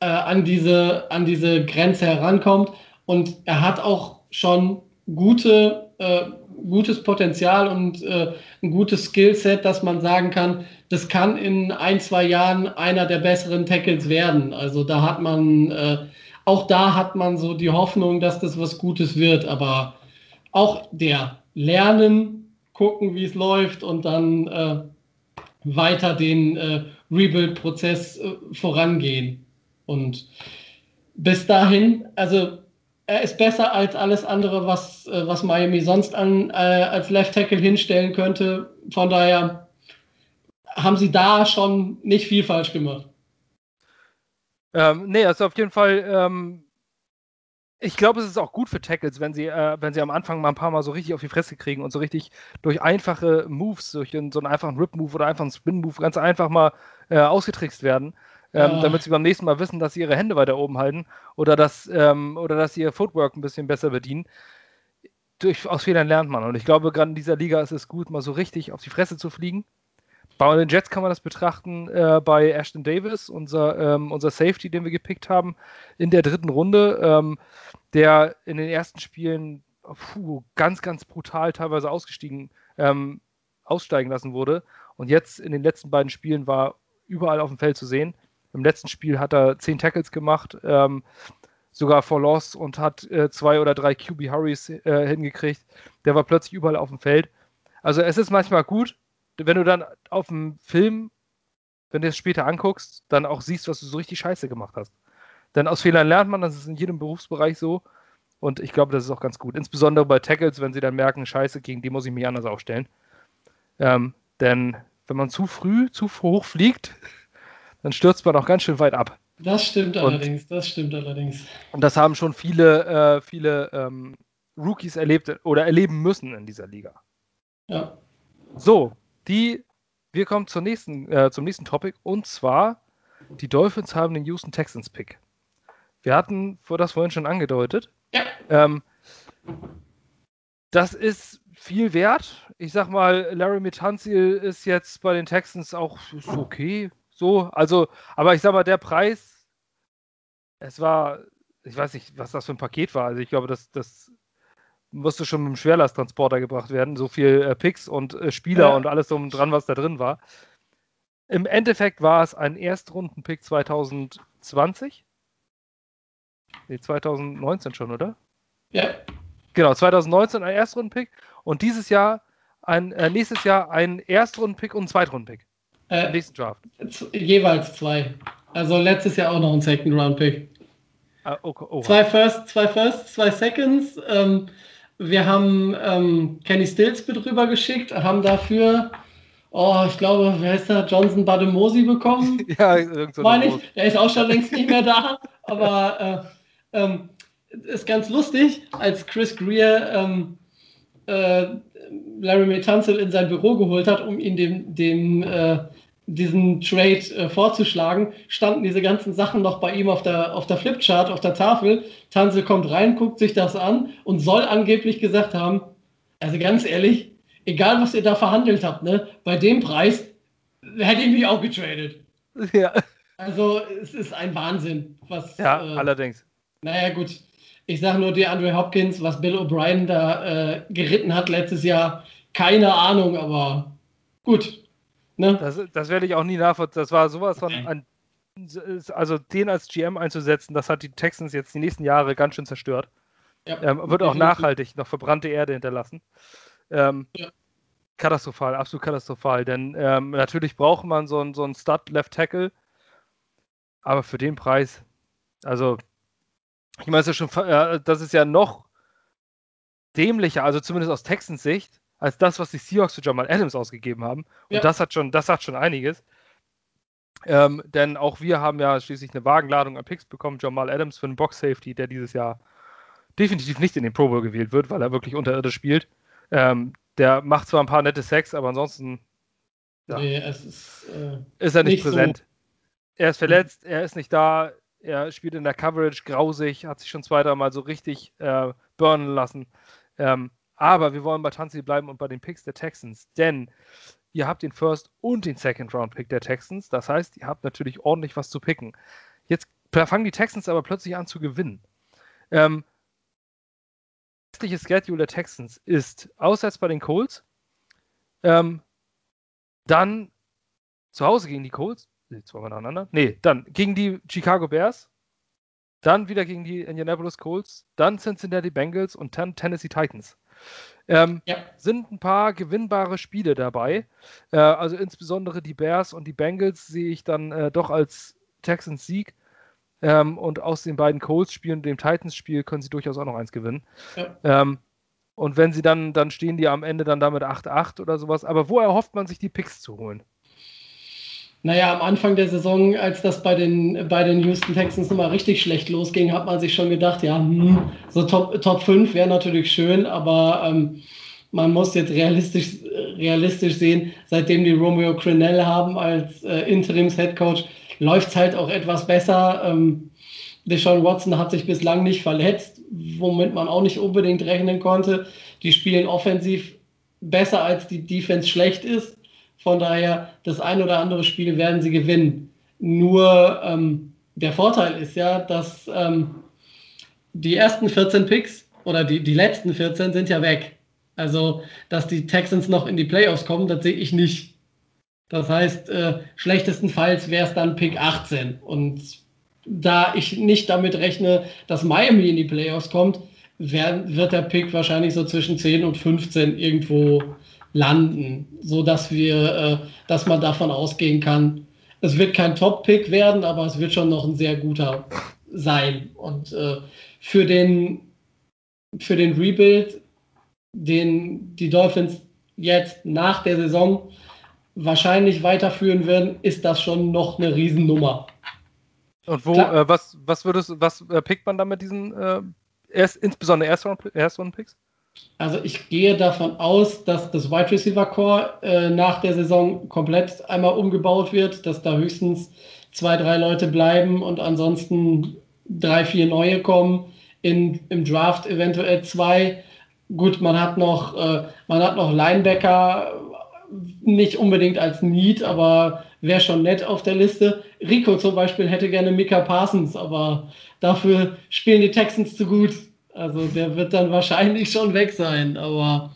äh, an, diese, an diese Grenze herankommt. Und er hat auch schon gute, äh, gutes Potenzial und äh, ein gutes Skillset, dass man sagen kann, das kann in ein, zwei Jahren einer der besseren Tackles werden. Also da hat man, äh, auch da hat man so die Hoffnung, dass das was Gutes wird. Aber auch der Lernen, gucken, wie es läuft und dann äh, weiter den äh, Rebuild-Prozess äh, vorangehen. Und bis dahin, also er ist besser als alles andere, was, äh, was Miami sonst an, äh, als Left Tackle hinstellen könnte. Von daher haben sie da schon nicht viel falsch gemacht. Ähm, nee, also auf jeden Fall, ähm, ich glaube, es ist auch gut für Tackles, wenn sie, äh, wenn sie am Anfang mal ein paar Mal so richtig auf die Fresse kriegen und so richtig durch einfache Moves, durch so einen einfachen Rip-Move oder einfach einen Spin-Move ganz einfach mal äh, ausgetrickst werden ähm, ja. damit sie beim nächsten Mal wissen, dass sie ihre Hände weiter oben halten oder dass, ähm, oder dass sie ihr Footwork ein bisschen besser bedienen. Durch, aus Fehlern lernt man. Und ich glaube, gerade in dieser Liga ist es gut, mal so richtig auf die Fresse zu fliegen. Bei den Jets kann man das betrachten äh, bei Ashton Davis, unser, ähm, unser Safety, den wir gepickt haben, in der dritten Runde, ähm, der in den ersten Spielen puh, ganz, ganz brutal teilweise ausgestiegen, ähm, aussteigen lassen wurde. Und jetzt in den letzten beiden Spielen war überall auf dem Feld zu sehen. Im letzten Spiel hat er zehn Tackles gemacht, ähm, sogar vor Loss und hat äh, zwei oder drei QB Hurries äh, hingekriegt. Der war plötzlich überall auf dem Feld. Also es ist manchmal gut, wenn du dann auf dem Film, wenn du es später anguckst, dann auch siehst, was du so richtig scheiße gemacht hast. Denn aus Fehlern lernt man, das ist in jedem Berufsbereich so. Und ich glaube, das ist auch ganz gut. Insbesondere bei Tackles, wenn sie dann merken, scheiße, gegen die muss ich mich anders aufstellen. Ähm, denn wenn man zu früh, zu hoch fliegt, dann stürzt man auch ganz schön weit ab. Das stimmt und, allerdings, das stimmt allerdings. Und das haben schon viele, äh, viele ähm, Rookies erlebt oder erleben müssen in dieser Liga. Ja. So, die, wir kommen zur nächsten, äh, zum nächsten Topic und zwar, die Dolphins haben den Houston Texans Pick. Wir hatten vor das vorhin schon angedeutet. Ja. Ähm, das ist viel wert. Ich sag mal, Larry Mitanzil ist jetzt bei den Texans auch okay, so, also, aber ich sag mal, der Preis, es war, ich weiß nicht, was das für ein Paket war. Also ich glaube, das, das musste schon mit dem Schwerlasttransporter gebracht werden. So viel äh, Picks und äh, Spieler ja. und alles drum dran, was da drin war. Im Endeffekt war es ein Erstrunden-Pick 2020. Nee, 2019 schon, oder? Ja. Genau, 2019 ein Erstrunden-Pick und dieses Jahr ein, äh, nächstes Jahr ein Erstrunden-Pick und ein Zweitrunden-Pick. Äh, nächsten Draft. Jeweils zwei. Also letztes Jahr auch noch ein Second Round Pick. Ah, okay, oh. Zwei First, zwei First, zwei Seconds. Ähm, wir haben ähm, Kenny Stills mit rüber geschickt, haben dafür, oh, ich glaube, wer ist da? Johnson Bademosi bekommen. ja, irgend so Meine ich. Der ist auch schon längst nicht mehr da. Aber äh, ähm, ist ganz lustig, als Chris Greer ähm, äh, Larry Metanzel in sein Büro geholt hat, um ihn dem, dem äh, diesen Trade äh, vorzuschlagen, standen diese ganzen Sachen noch bei ihm auf der, auf der Flipchart, auf der Tafel. Tanzel kommt rein, guckt sich das an und soll angeblich gesagt haben, also ganz ehrlich, egal was ihr da verhandelt habt, ne, bei dem Preis hätte ich mich auch getradet. Ja. Also es ist ein Wahnsinn, was. Ja, äh, allerdings. Naja, gut. Ich sage nur die Andre Hopkins, was Bill O'Brien da äh, geritten hat letztes Jahr, keine Ahnung, aber gut. Ne? Das, das werde ich auch nie nachvollziehen. Das war sowas von ein also den als GM einzusetzen, das hat die Texans jetzt die nächsten Jahre ganz schön zerstört. Ja, ähm, wird auch nachhaltig noch verbrannte Erde hinterlassen. Ähm, ja. Katastrophal, absolut katastrophal. Denn ähm, natürlich braucht man so einen so Stud-Left Tackle, aber für den Preis, also ich meine, das ist, ja schon, äh, das ist ja noch dämlicher, also zumindest aus Texans Sicht, als das, was die Seahawks für Jamal Adams ausgegeben haben. Und ja. das hat schon, das hat schon einiges. Ähm, denn auch wir haben ja schließlich eine Wagenladung an Picks bekommen. Jamal Adams für einen Box Safety, der dieses Jahr definitiv nicht in den Pro Bowl gewählt wird, weil er wirklich unterirdisch spielt. Ähm, der macht zwar ein paar nette Sex, aber ansonsten ja, nee, ist, äh, ist, er nicht, nicht präsent. So. Er ist verletzt, er ist nicht da, er spielt in der Coverage grausig, hat sich schon zwei, dreimal so richtig äh, burnen lassen. Ähm, aber wir wollen bei Tanzi bleiben und bei den Picks der Texans, denn ihr habt den First und den Second Round Pick der Texans. Das heißt, ihr habt natürlich ordentlich was zu picken. Jetzt fangen die Texans aber plötzlich an zu gewinnen. Ähm, restliche Schedule der Texans ist auswärts bei den Colts, ähm, dann zu Hause gegen die Colts, nee, zweimal nacheinander, nee, dann gegen die Chicago Bears, dann wieder gegen die Indianapolis Colts, dann Cincinnati Bengals und dann Tennessee Titans. Ähm, ja. Sind ein paar gewinnbare Spiele dabei. Äh, also insbesondere die Bears und die Bengals sehe ich dann äh, doch als Texans Sieg. Ähm, und aus den beiden Colts-Spielen und dem Titans-Spiel können sie durchaus auch noch eins gewinnen. Ja. Ähm, und wenn sie dann, dann stehen die am Ende dann damit 8-8 oder sowas. Aber wo erhofft man sich die Picks zu holen? Naja, am Anfang der Saison, als das bei den, bei den Houston Texans nochmal richtig schlecht losging, hat man sich schon gedacht, ja, hm, so Top, Top 5 wäre natürlich schön, aber ähm, man muss jetzt realistisch, realistisch sehen, seitdem die Romeo Crenell haben als äh, Interims-Headcoach, läuft es halt auch etwas besser. Ähm, Deshaun Watson hat sich bislang nicht verletzt, womit man auch nicht unbedingt rechnen konnte. Die spielen offensiv besser, als die Defense schlecht ist. Von daher, das ein oder andere Spiel werden sie gewinnen. Nur ähm, der Vorteil ist ja, dass ähm, die ersten 14 Picks oder die, die letzten 14 sind ja weg. Also, dass die Texans noch in die Playoffs kommen, das sehe ich nicht. Das heißt, äh, schlechtestenfalls wäre es dann Pick 18. Und da ich nicht damit rechne, dass Miami in die Playoffs kommt, werden, wird der Pick wahrscheinlich so zwischen 10 und 15 irgendwo landen, so dass wir, äh, dass man davon ausgehen kann, es wird kein Top-Pick werden, aber es wird schon noch ein sehr guter sein. Und äh, für den für den Rebuild, den die Dolphins jetzt nach der Saison wahrscheinlich weiterführen werden, ist das schon noch eine Riesennummer. Und wo, äh, was, was würdest was äh, pickt man da mit diesen äh, erst, insbesondere Erstrunden-Picks? Also ich gehe davon aus, dass das Wide Receiver Core äh, nach der Saison komplett einmal umgebaut wird, dass da höchstens zwei, drei Leute bleiben und ansonsten drei, vier neue kommen. In, Im Draft eventuell zwei. Gut, man hat noch, äh, man hat noch Linebacker, nicht unbedingt als Need, aber wäre schon nett auf der Liste. Rico zum Beispiel hätte gerne Mika Parsons, aber dafür spielen die Texans zu gut. Also der wird dann wahrscheinlich schon weg sein. Aber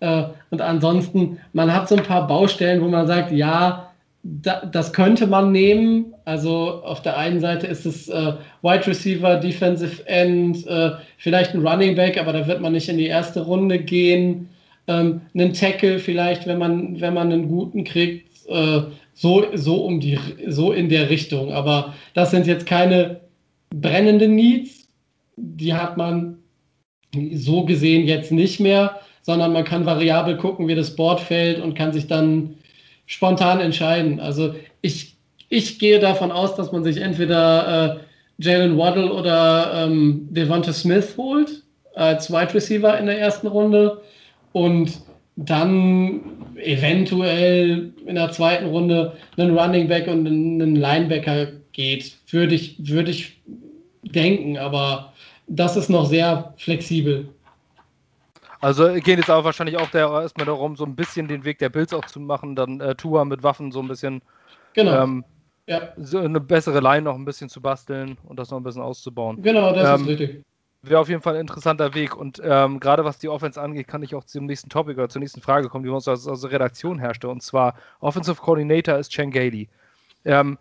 äh, und ansonsten, man hat so ein paar Baustellen, wo man sagt, ja, da, das könnte man nehmen. Also auf der einen Seite ist es äh, Wide Receiver, Defensive End, äh, vielleicht ein Running Back, aber da wird man nicht in die erste Runde gehen. Ähm, einen Tackle vielleicht, wenn man, wenn man einen guten kriegt, äh, so, so, um die, so in der Richtung. Aber das sind jetzt keine brennenden Needs die hat man so gesehen jetzt nicht mehr, sondern man kann variabel gucken, wie das Board fällt und kann sich dann spontan entscheiden. Also ich, ich gehe davon aus, dass man sich entweder äh, Jalen Waddle oder ähm, Devonta Smith holt als Wide Receiver in der ersten Runde und dann eventuell in der zweiten Runde einen Running Back und einen Linebacker geht. Würde ich, würde ich denken, aber das ist noch sehr flexibel. Also geht es auch wahrscheinlich auch der, erstmal darum, so ein bisschen den Weg der Bills auch zu machen, dann äh, Tour mit Waffen so ein bisschen genau. Ähm, ja. so eine bessere Line noch ein bisschen zu basteln und das noch ein bisschen auszubauen. Genau, das ähm, ist richtig. Wäre auf jeden Fall ein interessanter Weg. Und ähm, gerade was die Offense angeht, kann ich auch zum nächsten Topic oder zur nächsten Frage kommen, die uns aus, aus der Redaktion herrschte. Und zwar Offensive Coordinator ist Chen Gailey. Ähm,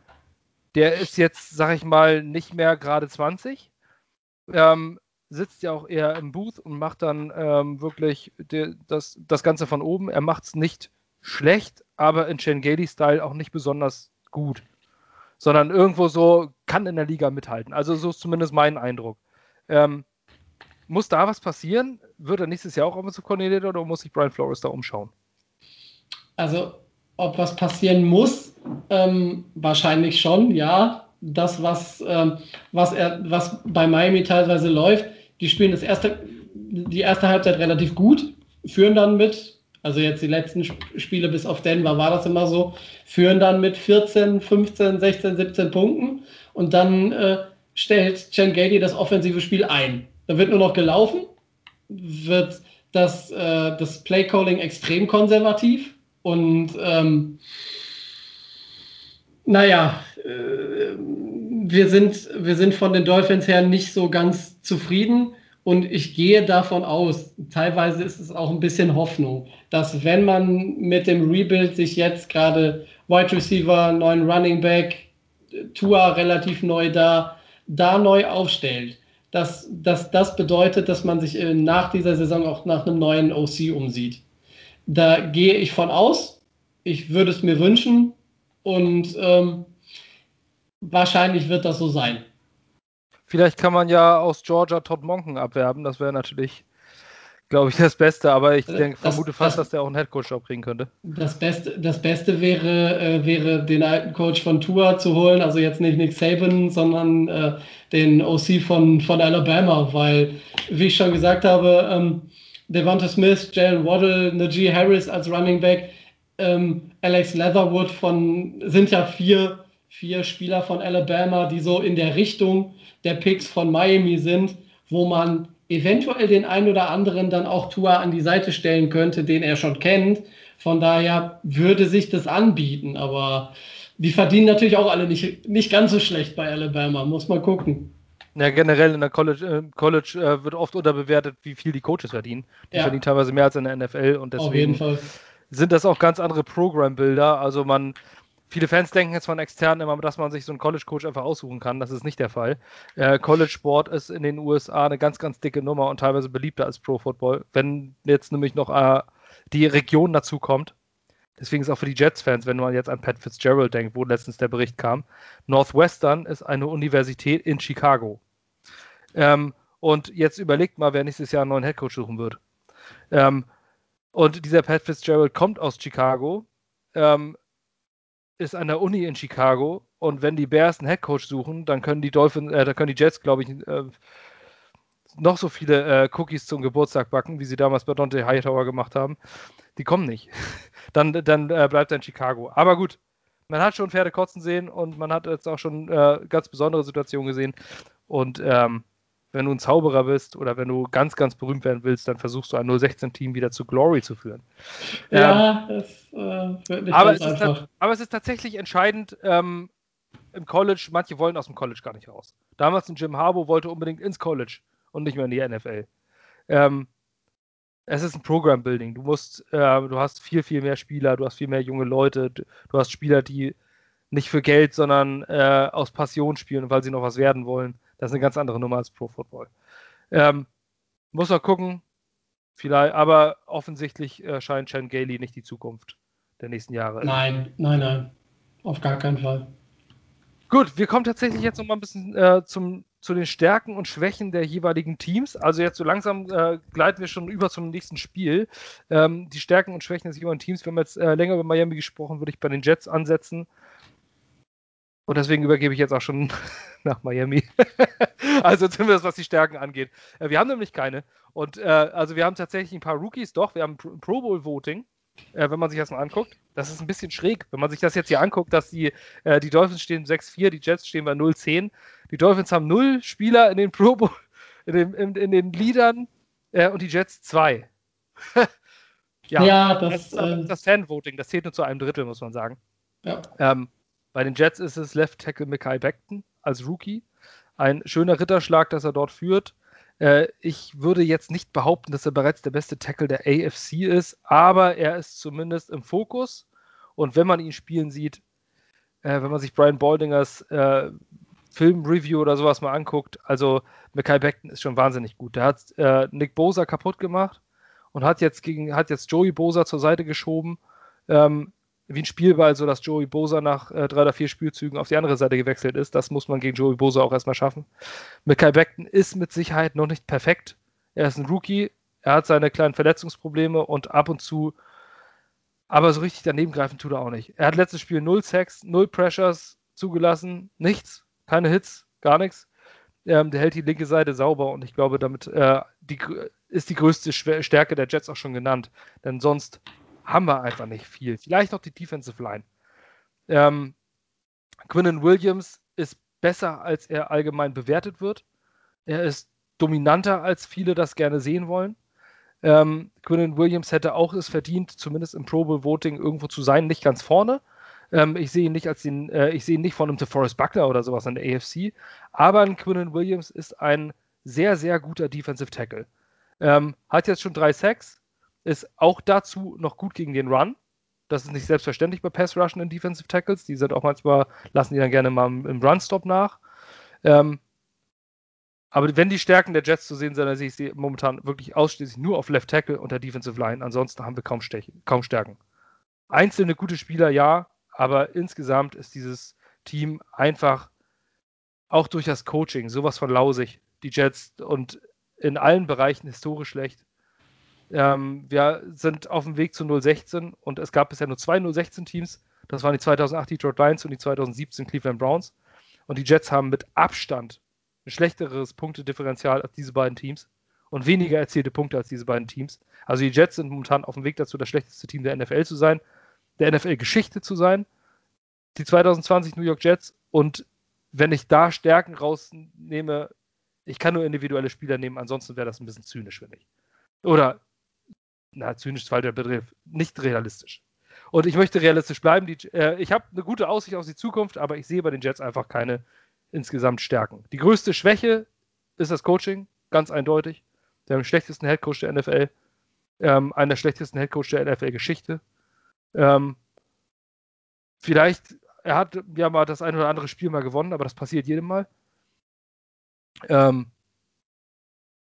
der ist jetzt, sag ich mal, nicht mehr gerade 20. Ähm, sitzt ja auch eher im Booth und macht dann ähm, wirklich die, das, das Ganze von oben. Er macht es nicht schlecht, aber in Chengeli-Style auch nicht besonders gut. Sondern irgendwo so kann in der Liga mithalten. Also so ist zumindest mein Eindruck. Ähm, muss da was passieren? Wird er nächstes Jahr auch Offensive Coordinator oder muss sich Brian Flores da umschauen? Also, ob was passieren muss, ähm, wahrscheinlich schon, ja. Das, was, ähm, was, er, was bei Miami teilweise läuft, die spielen das erste, die erste Halbzeit relativ gut, führen dann mit, also jetzt die letzten Spiele bis auf Denver war das immer so, führen dann mit 14, 15, 16, 17 Punkten und dann äh, stellt Chen Gady das offensive Spiel ein. Da wird nur noch gelaufen, wird das, äh, das Playcalling extrem konservativ und ähm, naja, äh, wir, sind, wir sind von den Dolphins her nicht so ganz zufrieden. Und ich gehe davon aus, teilweise ist es auch ein bisschen Hoffnung, dass wenn man mit dem Rebuild sich jetzt gerade Wide Receiver, neuen Running Back, Tour relativ neu da, da neu aufstellt, dass, dass das bedeutet, dass man sich nach dieser Saison auch nach einem neuen OC umsieht. Da gehe ich von aus. Ich würde es mir wünschen und ähm, wahrscheinlich wird das so sein. Vielleicht kann man ja aus Georgia Todd Monken abwerben. Das wäre natürlich, glaube ich, das Beste. Aber ich denke, das, vermute fast, das, dass der auch einen Headcoach-Job kriegen könnte. Das Beste, das Beste wäre, äh, wäre, den alten Coach von Tour zu holen. Also jetzt nicht Nick Saban, sondern äh, den OC von, von Alabama. Weil, wie ich schon gesagt habe, ähm, Devonta Smith, Jalen Waddle, Najee Harris als Running Back, ähm, Alex Leatherwood von, sind ja vier, vier Spieler von Alabama, die so in der Richtung der Picks von Miami sind, wo man eventuell den einen oder anderen dann auch Tua an die Seite stellen könnte, den er schon kennt. Von daher würde sich das anbieten, aber die verdienen natürlich auch alle nicht, nicht ganz so schlecht bei Alabama, muss man gucken. Ja, generell in der College, äh, College äh, wird oft unterbewertet, wie viel die Coaches verdienen. Die ja. verdienen teilweise mehr als in der NFL und deswegen sind das auch ganz andere Program-Bilder. Also man, Viele Fans denken jetzt von externen immer, dass man sich so einen College-Coach einfach aussuchen kann. Das ist nicht der Fall. Äh, College-Sport ist in den USA eine ganz, ganz dicke Nummer und teilweise beliebter als Pro-Football. Wenn jetzt nämlich noch äh, die Region dazu kommt. Deswegen ist auch für die Jets-Fans, wenn man jetzt an Pat Fitzgerald denkt, wo letztens der Bericht kam, Northwestern ist eine Universität in Chicago. Ähm, und jetzt überlegt mal, wer nächstes Jahr einen neuen Headcoach suchen wird. Ähm, und dieser Pat Fitzgerald kommt aus Chicago. Ähm, ist an der Uni in Chicago und wenn die Bears einen Headcoach suchen, dann können die Dolphins, äh, da können die Jets, glaube ich, äh, noch so viele äh, Cookies zum Geburtstag backen, wie sie damals bei Dante Hightower gemacht haben. Die kommen nicht. dann dann äh, bleibt er in Chicago. Aber gut, man hat schon Pferde kotzen sehen und man hat jetzt auch schon äh, ganz besondere Situationen gesehen. Und ähm, wenn du ein Zauberer bist oder wenn du ganz, ganz berühmt werden willst, dann versuchst du ein 016-Team wieder zu Glory zu führen. Ja, ähm, das äh, wird nicht aber es einfach. aber es ist tatsächlich entscheidend ähm, im College, manche wollen aus dem College gar nicht raus. Damals ein Jim Harbour wollte unbedingt ins College und nicht mehr in die NFL. Ähm, es ist ein Program Building. Du musst, äh, du hast viel, viel mehr Spieler, du hast viel mehr junge Leute, du hast Spieler, die nicht für Geld, sondern äh, aus Passion spielen, weil sie noch was werden wollen. Das ist eine ganz andere Nummer als Pro Football. Ähm, muss man gucken. Vielleicht, aber offensichtlich äh, scheint Chan Gailey nicht die Zukunft der nächsten Jahre. Nein, nein, nein. Auf gar keinen Fall. Gut, wir kommen tatsächlich jetzt noch mal ein bisschen äh, zum, zu den Stärken und Schwächen der jeweiligen Teams. Also jetzt so langsam äh, gleiten wir schon über zum nächsten Spiel. Ähm, die Stärken und Schwächen des jeweiligen Teams. Wir haben jetzt äh, länger über Miami gesprochen, würde ich bei den Jets ansetzen. Und deswegen übergebe ich jetzt auch schon nach Miami. also zumindest was die Stärken angeht. Äh, wir haben nämlich keine. Und äh, also wir haben tatsächlich ein paar Rookies, doch, wir haben Pro Bowl Voting. Äh, wenn man sich das mal anguckt. Das ist ein bisschen schräg, wenn man sich das jetzt hier anguckt, dass die, äh, die Dolphins stehen 6-4, die Jets stehen bei 0-10. Die Dolphins haben null Spieler in den Pro Bowl, in, dem, in, in den Liedern äh, und die Jets zwei. ja, ja, das, das ist das Fan-Voting, das zählt nur zu einem Drittel, muss man sagen. Ja. Ähm, bei den Jets ist es Left Tackle Mackay Beckton als Rookie. Ein schöner Ritterschlag, dass er dort führt. Äh, ich würde jetzt nicht behaupten, dass er bereits der beste Tackle der AFC ist, aber er ist zumindest im Fokus. Und wenn man ihn spielen sieht, äh, wenn man sich Brian Baldingers äh, Film-Review oder sowas mal anguckt, also Mackay Beckton ist schon wahnsinnig gut. Der hat äh, Nick Bosa kaputt gemacht und hat jetzt gegen, hat jetzt Joey Bosa zur Seite geschoben. Ähm, wie ein Spielball, so dass Joey Bosa nach äh, drei oder vier Spielzügen auf die andere Seite gewechselt ist. Das muss man gegen Joey Bosa auch erstmal schaffen. Mackay Beckton ist mit Sicherheit noch nicht perfekt. Er ist ein Rookie, er hat seine kleinen Verletzungsprobleme und ab und zu, aber so richtig daneben greifen tut er auch nicht. Er hat letztes Spiel null Sex, null Pressures zugelassen, nichts, keine Hits, gar nichts. Ähm, der hält die linke Seite sauber und ich glaube, damit äh, die, ist die größte Stärke der Jets auch schon genannt. Denn sonst haben wir einfach nicht viel. Vielleicht noch die Defensive Line. Ähm, Quinnen Williams ist besser, als er allgemein bewertet wird. Er ist dominanter, als viele das gerne sehen wollen. Ähm, Quinnen Williams hätte auch es verdient, zumindest im Pro Bowl Voting irgendwo zu sein, nicht ganz vorne. Ähm, ich sehe ihn nicht als den, äh, ich sehe ihn nicht von einem DeForest Buckner oder sowas in der AFC, aber ein Quinnen Williams ist ein sehr, sehr guter Defensive Tackle. Ähm, hat jetzt schon drei Sacks, ist auch dazu noch gut gegen den Run. Das ist nicht selbstverständlich bei Pass Rushen und Defensive Tackles. Die sind auch manchmal, lassen die dann gerne mal im Run-Stop nach. Ähm, aber wenn die Stärken der Jets zu sehen sind, dann sehe ich sie momentan wirklich ausschließlich nur auf Left Tackle und der Defensive Line. Ansonsten haben wir kaum, Stechen, kaum Stärken. Einzelne gute Spieler ja, aber insgesamt ist dieses Team einfach auch durch das Coaching sowas von lausig. Die Jets und in allen Bereichen historisch schlecht. Ähm, wir sind auf dem Weg zu 016 und es gab bisher nur zwei 016 Teams. Das waren die 2008 Detroit Lions und die 2017 Cleveland Browns. Und die Jets haben mit Abstand ein schlechteres Punktedifferenzial als diese beiden Teams und weniger erzielte Punkte als diese beiden Teams. Also die Jets sind momentan auf dem Weg dazu, das schlechteste Team der NFL zu sein, der NFL-Geschichte zu sein. Die 2020 New York Jets und wenn ich da Stärken rausnehme, ich kann nur individuelle Spieler nehmen, ansonsten wäre das ein bisschen zynisch, finde ich. Oder na, zynisch ist falscher Begriff, nicht realistisch. Und ich möchte realistisch bleiben. Die, äh, ich habe eine gute Aussicht auf die Zukunft, aber ich sehe bei den Jets einfach keine insgesamt Stärken. Die größte Schwäche ist das Coaching, ganz eindeutig. Der haben den schlechtesten Headcoach der NFL, ähm, einer der schlechtesten Headcoach der NFL-Geschichte. Ähm, vielleicht, er hat ja mal das ein oder andere Spiel mal gewonnen, aber das passiert jedem Mal. Ähm,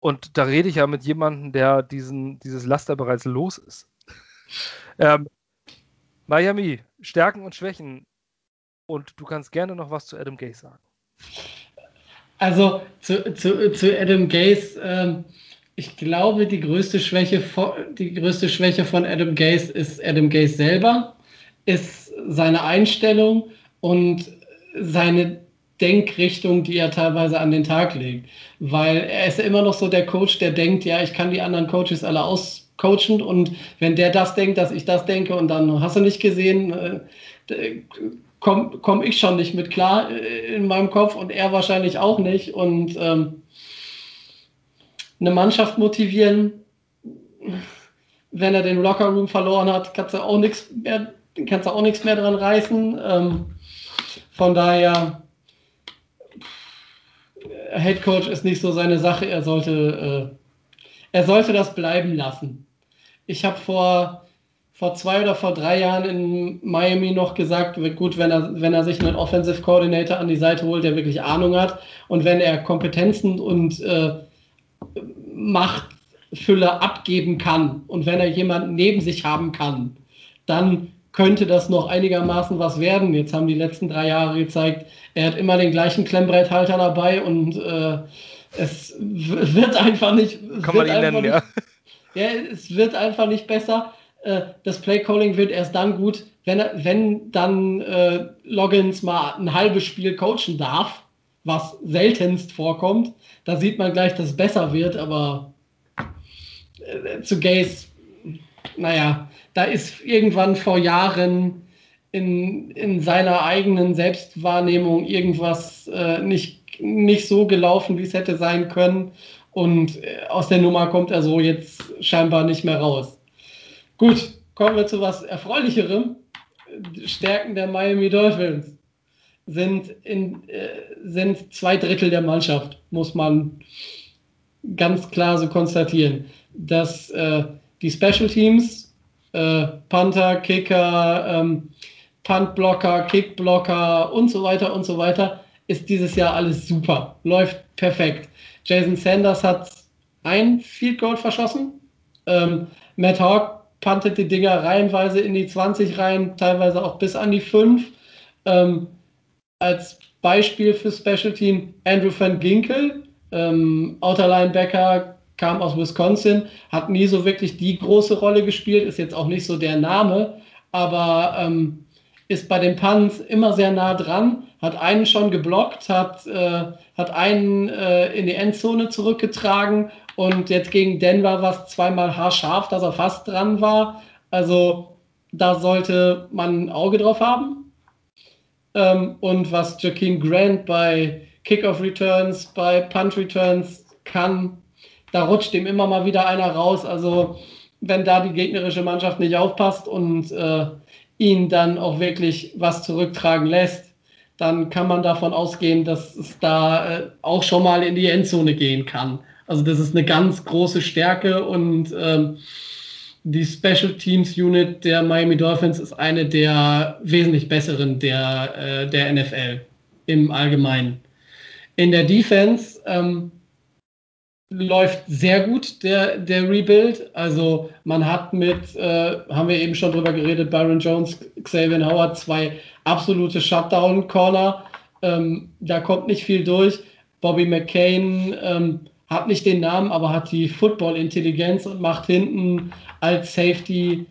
und da rede ich ja mit jemandem, der diesen, dieses Laster bereits los ist. ähm, Miami, Stärken und Schwächen. Und du kannst gerne noch was zu Adam Gase sagen. Also zu, zu, zu Adam Gase, ähm, ich glaube, die größte, Schwäche von, die größte Schwäche von Adam Gase ist Adam Gase selber, ist seine Einstellung und seine Denkrichtung, die er teilweise an den Tag legt. Weil er ist ja immer noch so der Coach, der denkt, ja, ich kann die anderen Coaches alle auscoachen und wenn der das denkt, dass ich das denke und dann hast du nicht gesehen, äh, komme komm ich schon nicht mit klar äh, in meinem Kopf und er wahrscheinlich auch nicht. Und ähm, eine Mannschaft motivieren, wenn er den Lockerroom verloren hat, kannst du auch nichts mehr, kannst du auch nichts mehr dran reißen. Ähm, von daher Head Coach ist nicht so seine Sache. Er sollte, äh, er sollte das bleiben lassen. Ich habe vor, vor zwei oder vor drei Jahren in Miami noch gesagt, gut, wenn er, wenn er sich einen Offensive Coordinator an die Seite holt, der wirklich Ahnung hat und wenn er Kompetenzen und äh, Machtfülle abgeben kann und wenn er jemanden neben sich haben kann, dann könnte das noch einigermaßen was werden. Jetzt haben die letzten drei Jahre gezeigt, er hat immer den gleichen Klemmbretthalter dabei und äh, es wird einfach nicht. Kann man ihn nennen, nicht, ja. ja. Es wird einfach nicht besser. Äh, das Playcalling wird erst dann gut, wenn, wenn dann äh, Loggins mal ein halbes Spiel coachen darf, was seltenst vorkommt. Da sieht man gleich, dass es besser wird, aber äh, zu Gays, naja, da ist irgendwann vor Jahren in, in seiner eigenen Selbstwahrnehmung irgendwas äh, nicht, nicht so gelaufen, wie es hätte sein können. Und äh, aus der Nummer kommt er so jetzt scheinbar nicht mehr raus. Gut, kommen wir zu was Erfreulicherem. Stärken der Miami Dolphins sind, in, äh, sind zwei Drittel der Mannschaft, muss man ganz klar so konstatieren. Dass äh, die Special Teams äh, Panther, Kicker, ähm, Puntblocker, Kickblocker und so weiter und so weiter, ist dieses Jahr alles super. Läuft perfekt. Jason Sanders hat ein Field Goal verschossen. Ähm, Matt Hawk puntet die Dinger reihenweise in die 20 rein, teilweise auch bis an die 5. Ähm, als Beispiel für Special Team Andrew van Ginkel, ähm, Outer Linebacker, kam aus Wisconsin, hat nie so wirklich die große Rolle gespielt, ist jetzt auch nicht so der Name, aber ähm, ist bei den Punts immer sehr nah dran, hat einen schon geblockt, hat, äh, hat einen äh, in die Endzone zurückgetragen und jetzt gegen Denver war es zweimal haarscharf, dass er fast dran war. Also da sollte man ein Auge drauf haben. Ähm, und was Jakeem Grant bei Kickoff Returns, bei Punt Returns kann, da rutscht ihm immer mal wieder einer raus. Also wenn da die gegnerische Mannschaft nicht aufpasst und äh, ihn dann auch wirklich was zurücktragen lässt, dann kann man davon ausgehen, dass es da äh, auch schon mal in die Endzone gehen kann. Also das ist eine ganz große Stärke und ähm, die Special Teams Unit der Miami Dolphins ist eine der wesentlich besseren der, äh, der NFL im Allgemeinen. In der Defense ähm, läuft sehr gut der, der Rebuild. Also man hat mit, äh, haben wir eben schon drüber geredet, Byron Jones, Xavier Howard, zwei absolute Shutdown-Corner. Ähm, da kommt nicht viel durch. Bobby McCain ähm, hat nicht den Namen, aber hat die Football-Intelligenz und macht hinten als Safety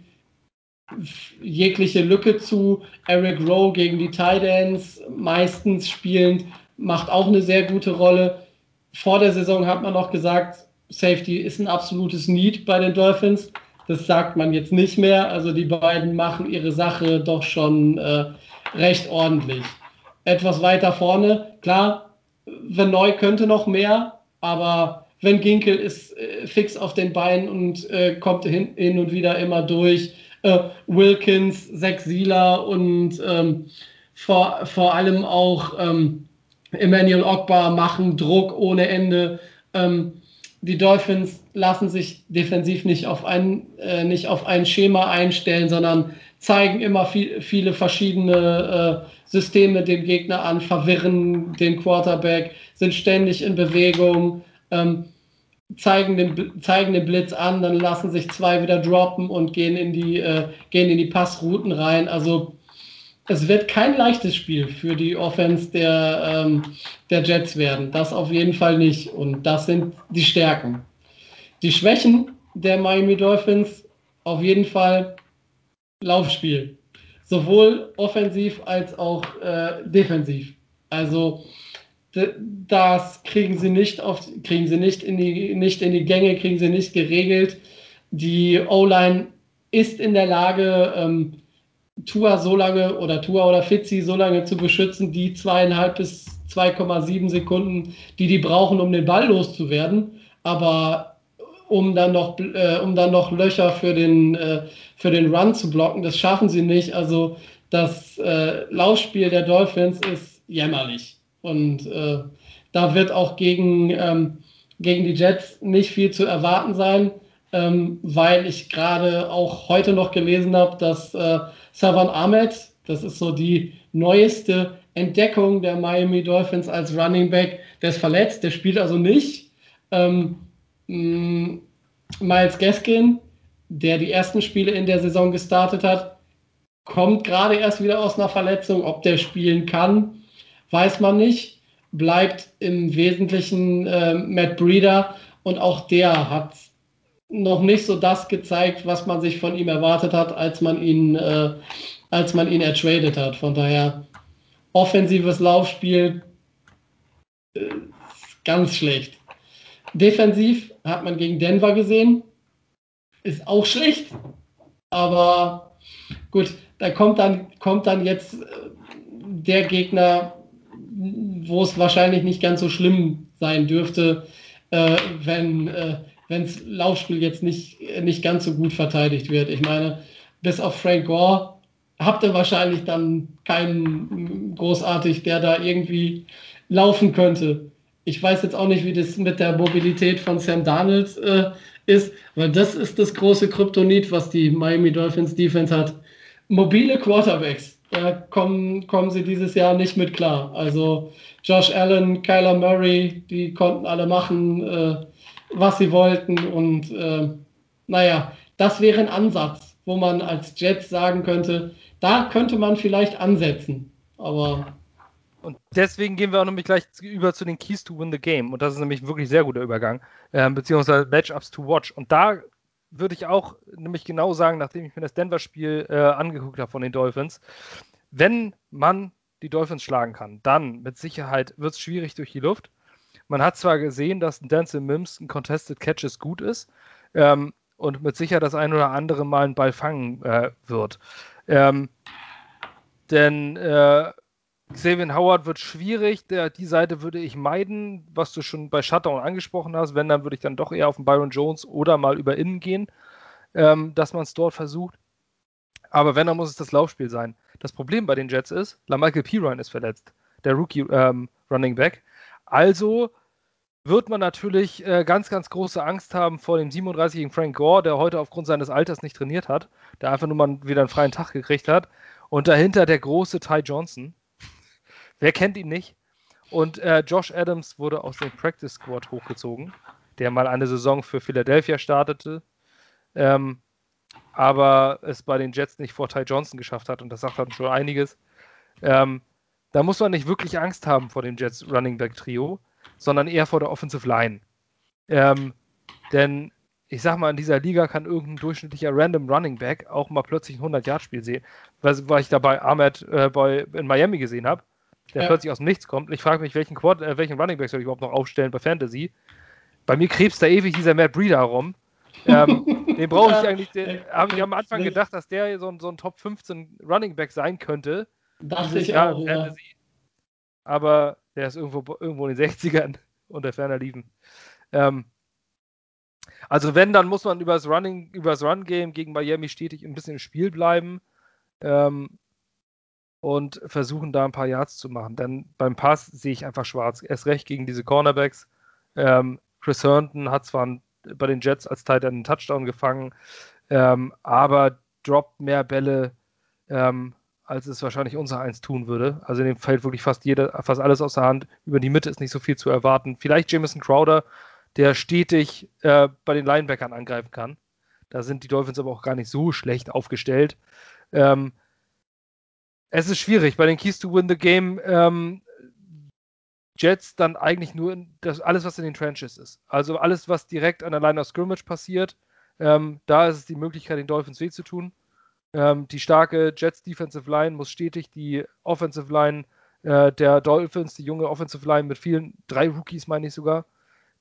jegliche Lücke zu. Eric Rowe gegen die Titans, meistens spielend, macht auch eine sehr gute Rolle vor der Saison hat man noch gesagt, Safety ist ein absolutes Need bei den Dolphins. Das sagt man jetzt nicht mehr. Also die beiden machen ihre Sache doch schon äh, recht ordentlich. Etwas weiter vorne, klar, Venoy könnte noch mehr, aber wenn Ginkel ist äh, fix auf den Beinen und äh, kommt hin, hin, und wieder immer durch. Äh, Wilkins, Zach und ähm, vor, vor allem auch ähm, Emmanuel Ogbar machen Druck ohne Ende. Ähm, die Dolphins lassen sich defensiv nicht auf ein, äh, nicht auf ein Schema einstellen, sondern zeigen immer viel, viele verschiedene äh, Systeme dem Gegner an, verwirren den Quarterback, sind ständig in Bewegung, ähm, zeigen, den, zeigen den Blitz an, dann lassen sich zwei wieder droppen und gehen in die, äh, gehen in die Passrouten rein. Also es wird kein leichtes Spiel für die Offense der, ähm, der Jets werden. Das auf jeden Fall nicht. Und das sind die Stärken. Die Schwächen der Miami Dolphins auf jeden Fall Laufspiel. Sowohl offensiv als auch äh, defensiv. Also das kriegen sie nicht auf, kriegen sie nicht in die nicht in die Gänge, kriegen sie nicht geregelt. Die O-Line ist in der Lage, ähm, Tua so lange oder Tua oder Fitzi so lange zu beschützen, die zweieinhalb bis 2,7 Sekunden, die die brauchen, um den Ball loszuwerden. Aber um dann noch, äh, um dann noch Löcher für den, äh, für den Run zu blocken, das schaffen sie nicht. Also das äh, Laufspiel der Dolphins ist jämmerlich. Und äh, da wird auch gegen, ähm, gegen die Jets nicht viel zu erwarten sein, ähm, weil ich gerade auch heute noch gelesen habe, dass äh, Savan Ahmed, das ist so die neueste Entdeckung der Miami Dolphins als Running Back, der ist verletzt, der spielt also nicht. Ähm, mh, Miles Gaskin, der die ersten Spiele in der Saison gestartet hat, kommt gerade erst wieder aus einer Verletzung. Ob der spielen kann, weiß man nicht. Bleibt im Wesentlichen äh, Matt Breeder und auch der hat noch nicht so das gezeigt, was man sich von ihm erwartet hat, als man ihn, äh, als man ihn ertradet hat. Von daher offensives Laufspiel äh, ganz schlecht. Defensiv hat man gegen Denver gesehen, ist auch schlecht, aber gut, da kommt dann, kommt dann jetzt äh, der Gegner, wo es wahrscheinlich nicht ganz so schlimm sein dürfte, äh, wenn wenn das Laufspiel jetzt nicht, nicht ganz so gut verteidigt wird. Ich meine, bis auf Frank Gore habt ihr wahrscheinlich dann keinen großartig, der da irgendwie laufen könnte. Ich weiß jetzt auch nicht, wie das mit der Mobilität von Sam Darnold äh, ist, weil das ist das große Kryptonit, was die Miami Dolphins Defense hat. Mobile Quarterbacks. äh, kommen, kommen sie dieses Jahr nicht mit klar. Also Josh Allen, Kyler Murray, die konnten alle machen, äh, was sie wollten. Und äh, naja, das wäre ein Ansatz, wo man als Jets sagen könnte, da könnte man vielleicht ansetzen. Aber und deswegen gehen wir auch nämlich gleich über zu den Keys to Win the Game. Und das ist nämlich wirklich sehr guter Übergang, äh, beziehungsweise Matchups to Watch. Und da würde ich auch nämlich genau sagen, nachdem ich mir das Denver-Spiel äh, angeguckt habe von den Dolphins, wenn man die Dolphins schlagen kann, dann mit Sicherheit wird es schwierig durch die Luft. Man hat zwar gesehen, dass ein Denzel Mims ein Contested Catches gut ist ähm, und mit Sicherheit das ein oder andere Mal einen Ball fangen äh, wird. Ähm, denn äh, Xavier Howard wird schwierig. Der, die Seite würde ich meiden, was du schon bei Shutdown angesprochen hast. Wenn, dann würde ich dann doch eher auf den Byron Jones oder mal über innen gehen, ähm, dass man es dort versucht. Aber wenn, dann muss es das Laufspiel sein. Das Problem bei den Jets ist, LaMichael Pirine ist verletzt, der Rookie ähm, Running Back. Also wird man natürlich äh, ganz, ganz große Angst haben vor dem 37-jährigen Frank Gore, der heute aufgrund seines Alters nicht trainiert hat, der einfach nur mal wieder einen freien Tag gekriegt hat. Und dahinter der große Ty Johnson, Wer kennt ihn nicht? Und äh, Josh Adams wurde aus dem Practice Squad hochgezogen, der mal eine Saison für Philadelphia startete, ähm, aber es bei den Jets nicht vor Ty Johnson geschafft hat und das sagt dann schon einiges. Ähm, da muss man nicht wirklich Angst haben vor dem Jets Running Back Trio, sondern eher vor der Offensive Line. Ähm, denn ich sag mal, in dieser Liga kann irgendein durchschnittlicher Random Running Back auch mal plötzlich ein 100-Yard-Spiel sehen, was, was ich da bei Ahmed äh, bei, in Miami gesehen habe der ja. plötzlich aus dem Nichts kommt. Und ich frage mich, welchen, Quad, äh, welchen Running Back soll ich überhaupt noch aufstellen bei Fantasy? Bei mir krebst da ewig dieser Matt Breeder rum. Ähm, den brauche ich eigentlich, den habe ich am Anfang gedacht, dass der so, so ein Top 15 Running Back sein könnte. Dachte ich auch, ja. Aber der ist irgendwo, irgendwo in den 60ern unter ferner Liefen. Ähm, also wenn, dann muss man über das Running, über das Run-Game gegen Miami stetig ein bisschen im Spiel bleiben. Ähm, und versuchen da ein paar Yards zu machen. Denn beim Pass sehe ich einfach schwarz. Erst recht gegen diese Cornerbacks. Ähm, Chris Herndon hat zwar bei den Jets als Tight einen Touchdown gefangen, ähm, aber droppt mehr Bälle, ähm, als es wahrscheinlich unser Eins tun würde. Also in dem fällt wirklich fast jeder, fast alles aus der Hand. Über die Mitte ist nicht so viel zu erwarten. Vielleicht Jameson Crowder, der stetig äh, bei den Linebackern angreifen kann. Da sind die Dolphins aber auch gar nicht so schlecht aufgestellt. Ähm, es ist schwierig. Bei den Keys to Win the Game ähm, Jets dann eigentlich nur das, alles, was in den Trenches ist. Also alles, was direkt an der Line of Scrimmage passiert. Ähm, da ist es die Möglichkeit, den Dolphins weh zu tun. Ähm, die starke Jets Defensive Line muss stetig die Offensive Line äh, der Dolphins, die junge Offensive Line mit vielen, drei Rookies meine ich sogar,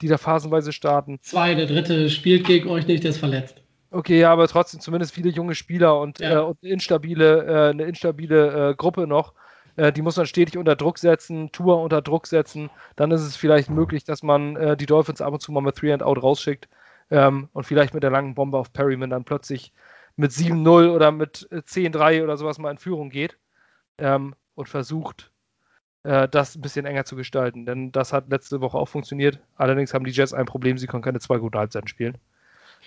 die da phasenweise starten. Zwei, der dritte spielt gegen euch nicht, der ist verletzt. Okay, ja, aber trotzdem zumindest viele junge Spieler und, ja. äh, und eine instabile, äh, eine instabile äh, Gruppe noch. Äh, die muss man stetig unter Druck setzen, Tour unter Druck setzen. Dann ist es vielleicht möglich, dass man äh, die Dolphins ab und zu mal mit Three and Out rausschickt ähm, und vielleicht mit der langen Bombe auf Perryman dann plötzlich mit 7-0 oder mit 10-3 äh, oder sowas mal in Führung geht ähm, und versucht, das ein bisschen enger zu gestalten. Denn das hat letzte Woche auch funktioniert. Allerdings haben die Jets ein Problem, sie können keine zwei gute Halbzeiten spielen.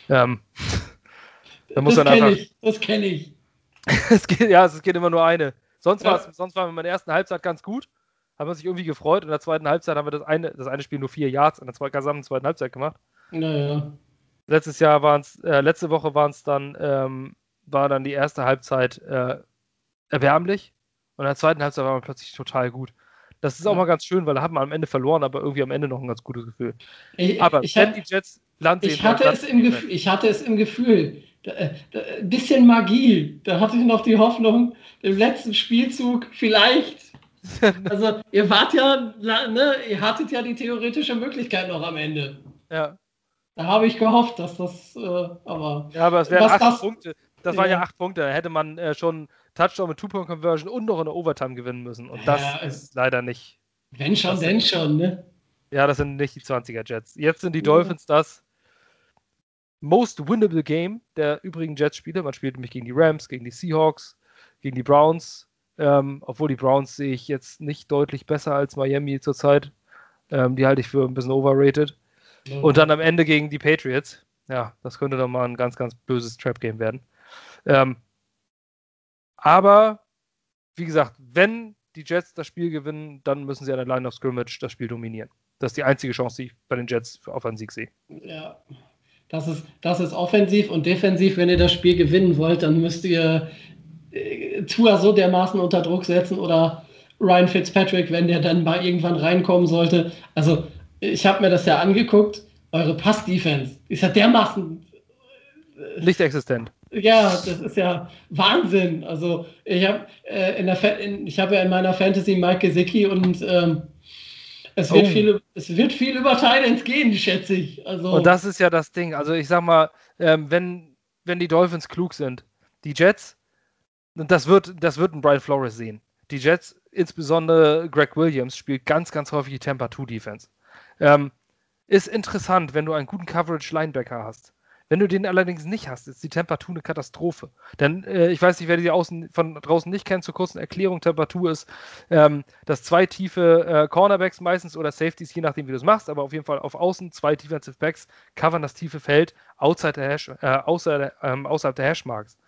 Ähm, da muss das kenne ich, das kenne ich. es geht, ja, es geht immer nur eine. Sonst, ja. sonst waren wir in der ersten Halbzeit ganz gut, haben wir sich irgendwie gefreut. In der zweiten Halbzeit haben wir das eine, das eine Spiel nur vier Yards in der zweiten, gesamten zweiten Halbzeit gemacht. Naja. Letztes Jahr waren es, äh, letzte Woche waren es dann, ähm, war dann die erste Halbzeit äh, erbärmlich und in der zweiten Halbzeit war man plötzlich total gut. Das ist auch mal ganz schön, weil da hat man am Ende verloren, aber irgendwie am Ende noch ein ganz gutes Gefühl. Ich, aber ich wenn die Jets Land ich hatte, es im Gefühl, ich hatte es im Gefühl, ein äh, bisschen Magie. Da hatte ich noch die Hoffnung, im letzten Spielzug vielleicht. Also, ihr wart ja, ne, ihr hattet ja die theoretische Möglichkeit noch am Ende. Ja. Da habe ich gehofft, dass das, äh, aber. Ja, aber es wären acht das, Punkte. Das ja. waren ja acht Punkte. Da hätte man äh, schon Touchdown mit Two-Point-Conversion und noch eine Overtime gewinnen müssen. Und das ja, ist leider nicht. Wenn schon, denn schon, ne? Ja, das sind nicht die 20er Jets. Jetzt sind die Dolphins das most winnable Game der übrigen Jets-Spiele. Man spielt nämlich gegen die Rams, gegen die Seahawks, gegen die Browns. Ähm, obwohl die Browns sehe ich jetzt nicht deutlich besser als Miami zurzeit. Ähm, die halte ich für ein bisschen overrated. Mhm. Und dann am Ende gegen die Patriots. Ja, das könnte doch mal ein ganz, ganz böses Trap-Game werden. Ähm, aber wie gesagt, wenn die Jets das Spiel gewinnen, dann müssen sie an der Line of Scrimmage das Spiel dominieren. Das ist die einzige Chance, die ich bei den Jets auf einen Sieg sehe. Ja, das ist, das ist offensiv und defensiv. Wenn ihr das Spiel gewinnen wollt, dann müsst ihr äh, Tua so dermaßen unter Druck setzen oder Ryan Fitzpatrick, wenn der dann mal irgendwann reinkommen sollte. Also, ich habe mir das ja angeguckt. Eure Pass-Defense ist ja dermaßen. Äh, Nicht existent. Ja, das ist ja Wahnsinn. Also, ich habe äh, hab ja in meiner Fantasy Mike Gesicki und. Ähm, es wird, oh. viel, es wird viel über Titans gehen, schätze ich. Also und das ist ja das Ding. Also ich sag mal, ähm, wenn, wenn die Dolphins klug sind, die Jets, und das wird, das wird ein Brian Flores sehen. Die Jets, insbesondere Greg Williams, spielt ganz, ganz häufig die Temper 2 Defense. Ähm, ist interessant, wenn du einen guten Coverage Linebacker hast. Wenn du den allerdings nicht hast, ist die Temperatur eine Katastrophe. Denn äh, ich weiß nicht, wer die außen, von draußen nicht kennt, zur kurzen Erklärung, Temperatur ist, ähm, dass zwei tiefe äh, Cornerbacks meistens oder Safeties, je nachdem, wie du es machst, aber auf jeden Fall auf Außen zwei Defensive Backs covern das tiefe Feld outside der Hash, äh, außer, ähm, außerhalb der Hashmarks.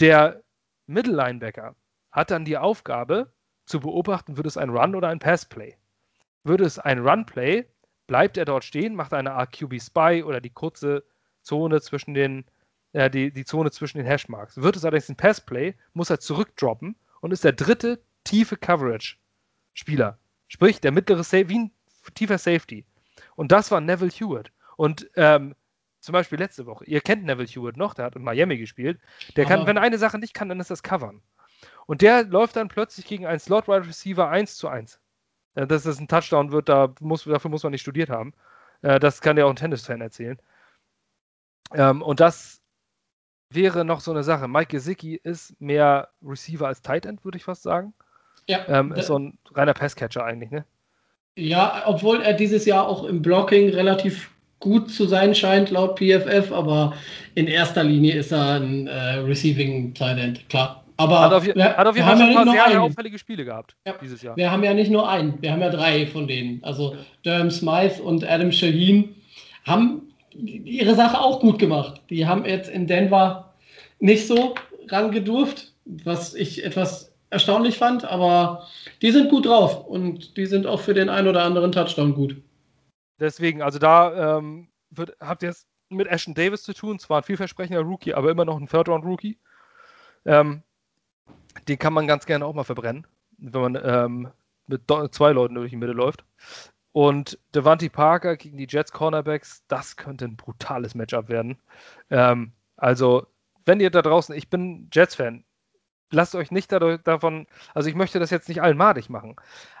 Der Middle Linebacker hat dann die Aufgabe zu beobachten, wird es ein Run oder ein Pass-Play. Würde es ein Run-Play, bleibt er dort stehen, macht eine RQB Spy oder die kurze Zone zwischen den, äh, die, die Zone zwischen den Hashmarks. Wird es allerdings ein Passplay, muss er zurückdroppen und ist der dritte tiefe Coverage-Spieler. Sprich, der mittlere Safety, wie ein tiefer Safety. Und das war Neville Hewitt. Und ähm, zum Beispiel letzte Woche, ihr kennt Neville Hewitt noch, der hat in Miami gespielt. Der kann, wenn er eine Sache nicht kann, dann ist das Covern. Und der läuft dann plötzlich gegen einen Slot-Wide Receiver 1 zu 1. Äh, dass das ein Touchdown wird, da muss, dafür muss man nicht studiert haben. Äh, das kann ja auch ein Tennis-Fan erzählen. Ähm, und das wäre noch so eine Sache. Mike Gesicki ist mehr Receiver als Tight End, würde ich fast sagen. Ja. Ähm, ist so ein reiner Passcatcher eigentlich, ne? Ja, obwohl er dieses Jahr auch im Blocking relativ gut zu sein scheint, laut PFF, aber in erster Linie ist er ein äh, Receiving Tight End, klar. Aber hat auf, wir, hat auf jeden Fall ja ein paar sehr, sehr auffällige Spiele gehabt ja. dieses Jahr. Wir haben ja nicht nur einen, wir haben ja drei von denen. Also Durham Smythe und Adam Shaheen haben ihre Sache auch gut gemacht. Die haben jetzt in Denver nicht so rangedurft, was ich etwas erstaunlich fand, aber die sind gut drauf und die sind auch für den einen oder anderen Touchdown gut. Deswegen, also da ähm, wird, habt ihr es mit Ashton Davis zu tun, zwar ein vielversprechender Rookie, aber immer noch ein Third-Round-Rookie. Ähm, den kann man ganz gerne auch mal verbrennen, wenn man ähm, mit zwei Leuten durch die Mitte läuft. Und Devante Parker gegen die Jets Cornerbacks, das könnte ein brutales Matchup werden. Ähm, also, wenn ihr da draußen, ich bin Jets-Fan, lasst euch nicht dadurch, davon, also ich möchte das jetzt nicht allen madig machen,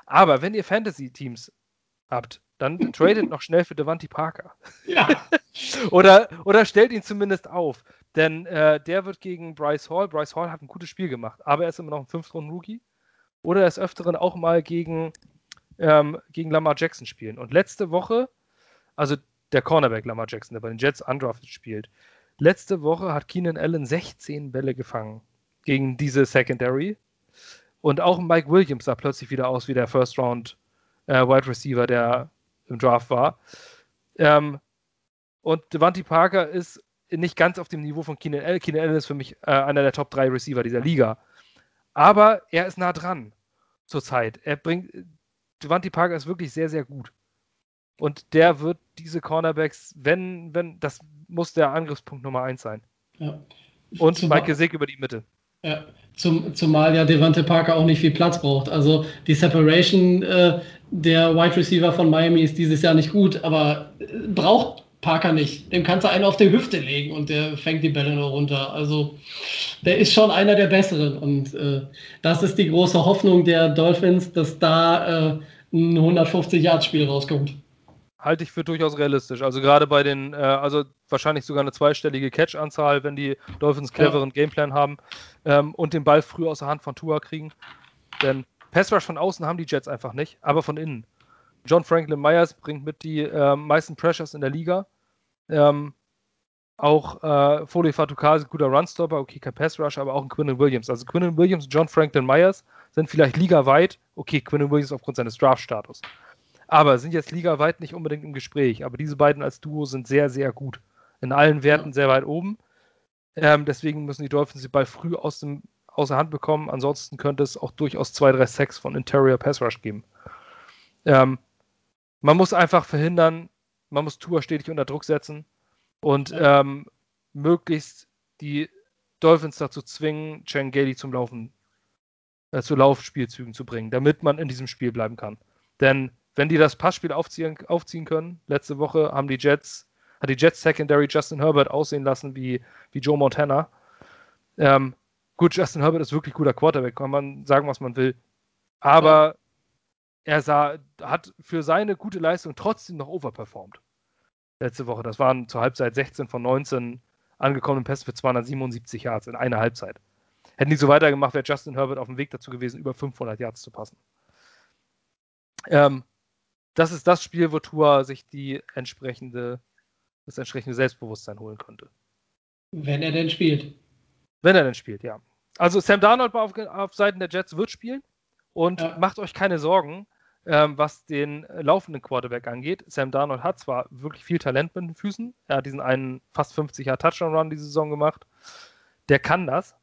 aber wenn ihr Fantasy-Teams habt, dann tradet noch schnell für Devante Parker. Ja. oder, oder stellt ihn zumindest auf. Denn äh, der wird gegen Bryce Hall. Bryce Hall hat ein gutes Spiel gemacht, aber er ist immer noch ein Fünftrunden-Rookie. Oder er ist öfteren auch mal gegen ähm, gegen Lamar Jackson spielen. Und letzte Woche, also der Cornerback Lamar Jackson, der bei den Jets undrafted spielt, letzte Woche hat Keenan Allen 16 Bälle gefangen gegen diese Secondary. Und auch Mike Williams sah plötzlich wieder aus wie der First Round äh, Wide Receiver, der im Draft war. Ähm, und Devante Parker ist nicht ganz auf dem Niveau von Keenan Allen. Keenan Allen ist für mich äh, einer der Top 3 Receiver dieser Liga. Aber er ist nah dran zurzeit. Er bringt, Devante Parker ist wirklich sehr, sehr gut. Und der wird diese Cornerbacks, wenn, wenn, das muss der Angriffspunkt Nummer eins sein. Ja. Und Zum Mike Gesicki über die Mitte. Ja, zum, zumal ja Devante Parker auch nicht viel Platz braucht. Also die Separation äh, der Wide Receiver von Miami ist dieses Jahr nicht gut, aber äh, braucht Parker nicht. Dem kannst du einen auf die Hüfte legen und der fängt die Bälle nur runter. Also der ist schon einer der besseren. Und äh, das ist die große Hoffnung der Dolphins, dass da äh, ein 150-Yard-Spiel rauskommt. Halte ich für durchaus realistisch. Also gerade bei den, äh, also wahrscheinlich sogar eine zweistellige Catch-Anzahl, wenn die Dolphins cleveren ja. Gameplan haben ähm, und den Ball früh aus der Hand von Tua kriegen. Denn Pass Rush von außen haben die Jets einfach nicht, aber von innen. John Franklin Myers bringt mit die äh, meisten Pressures in der Liga. Ähm, auch äh, Foley Fatukasi, guter Runstopper, okay, kein Pass Rush, aber auch ein Quinnen Williams. Also Quinnen Williams, John Franklin Myers sind vielleicht ligaweit, okay, Quinnen Williams aufgrund seines Draft-Status. Aber sind jetzt ligaweit nicht unbedingt im Gespräch. Aber diese beiden als Duo sind sehr, sehr gut. In allen Werten sehr weit oben. Ähm, deswegen müssen die Dolphins den Ball früh aus dem, außer Hand bekommen. Ansonsten könnte es auch durchaus zwei, drei Sacks von Interior Pass Rush geben. Ähm, man muss einfach verhindern, man muss Tour stetig unter Druck setzen und ähm, möglichst die Dolphins dazu zwingen, Chen Gailey zum Laufen, äh, zu Laufspielzügen zu bringen, damit man in diesem Spiel bleiben kann. Denn wenn die das Passspiel aufziehen, aufziehen können, letzte Woche haben die Jets, hat die Jets Secondary Justin Herbert aussehen lassen wie, wie Joe Montana. Ähm, gut, Justin Herbert ist wirklich guter Quarterback, kann man sagen, was man will. Aber. Er sah, hat für seine gute Leistung trotzdem noch overperformed. Letzte Woche. Das waren zur Halbzeit 16 von 19 angekommenen Pässe für 277 Yards in einer Halbzeit. Hätten die so weitergemacht, wäre Justin Herbert auf dem Weg dazu gewesen, über 500 Yards zu passen. Ähm, das ist das Spiel, wo Tua sich die entsprechende, das entsprechende Selbstbewusstsein holen könnte. Wenn er denn spielt. Wenn er denn spielt, ja. Also Sam Darnold auf, auf Seiten der Jets wird spielen und ja. macht euch keine Sorgen, ähm, was den laufenden Quarterback angeht. Sam Darnold hat zwar wirklich viel Talent mit den Füßen, er hat diesen einen fast 50er Touchdown-Run diese Saison gemacht, der kann das,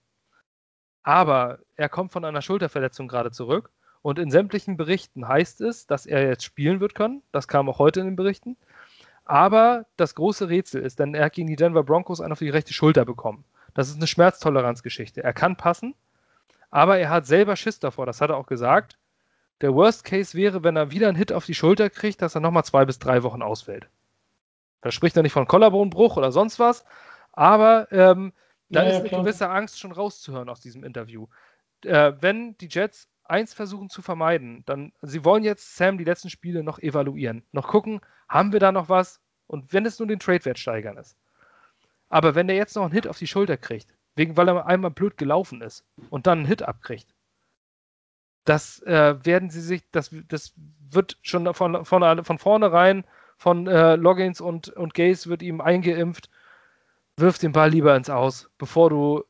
aber er kommt von einer Schulterverletzung gerade zurück und in sämtlichen Berichten heißt es, dass er jetzt spielen wird können. Das kam auch heute in den Berichten. Aber das große Rätsel ist, denn er hat gegen die Denver Broncos einen auf die rechte Schulter bekommen. Das ist eine Schmerztoleranzgeschichte. Er kann passen, aber er hat selber Schiss davor. Das hat er auch gesagt. Der Worst Case wäre, wenn er wieder einen Hit auf die Schulter kriegt, dass er nochmal zwei bis drei Wochen ausfällt. Da spricht er nicht von Kollarbonbruch oder sonst was, aber ähm, da ja, ist eine klar. gewisse Angst schon rauszuhören aus diesem Interview. Äh, wenn die Jets eins versuchen zu vermeiden. Dann, sie wollen jetzt Sam die letzten Spiele noch evaluieren, noch gucken, haben wir da noch was? Und wenn es nur den Trade-Wert steigern ist. Aber wenn der jetzt noch einen Hit auf die Schulter kriegt, wegen weil er einmal blöd gelaufen ist und dann einen Hit abkriegt, das äh, werden sie sich, das, das wird schon von, von, von vornherein von äh, Loggins und, und Gaze wird ihm eingeimpft, wirf den Ball lieber ins Aus, bevor du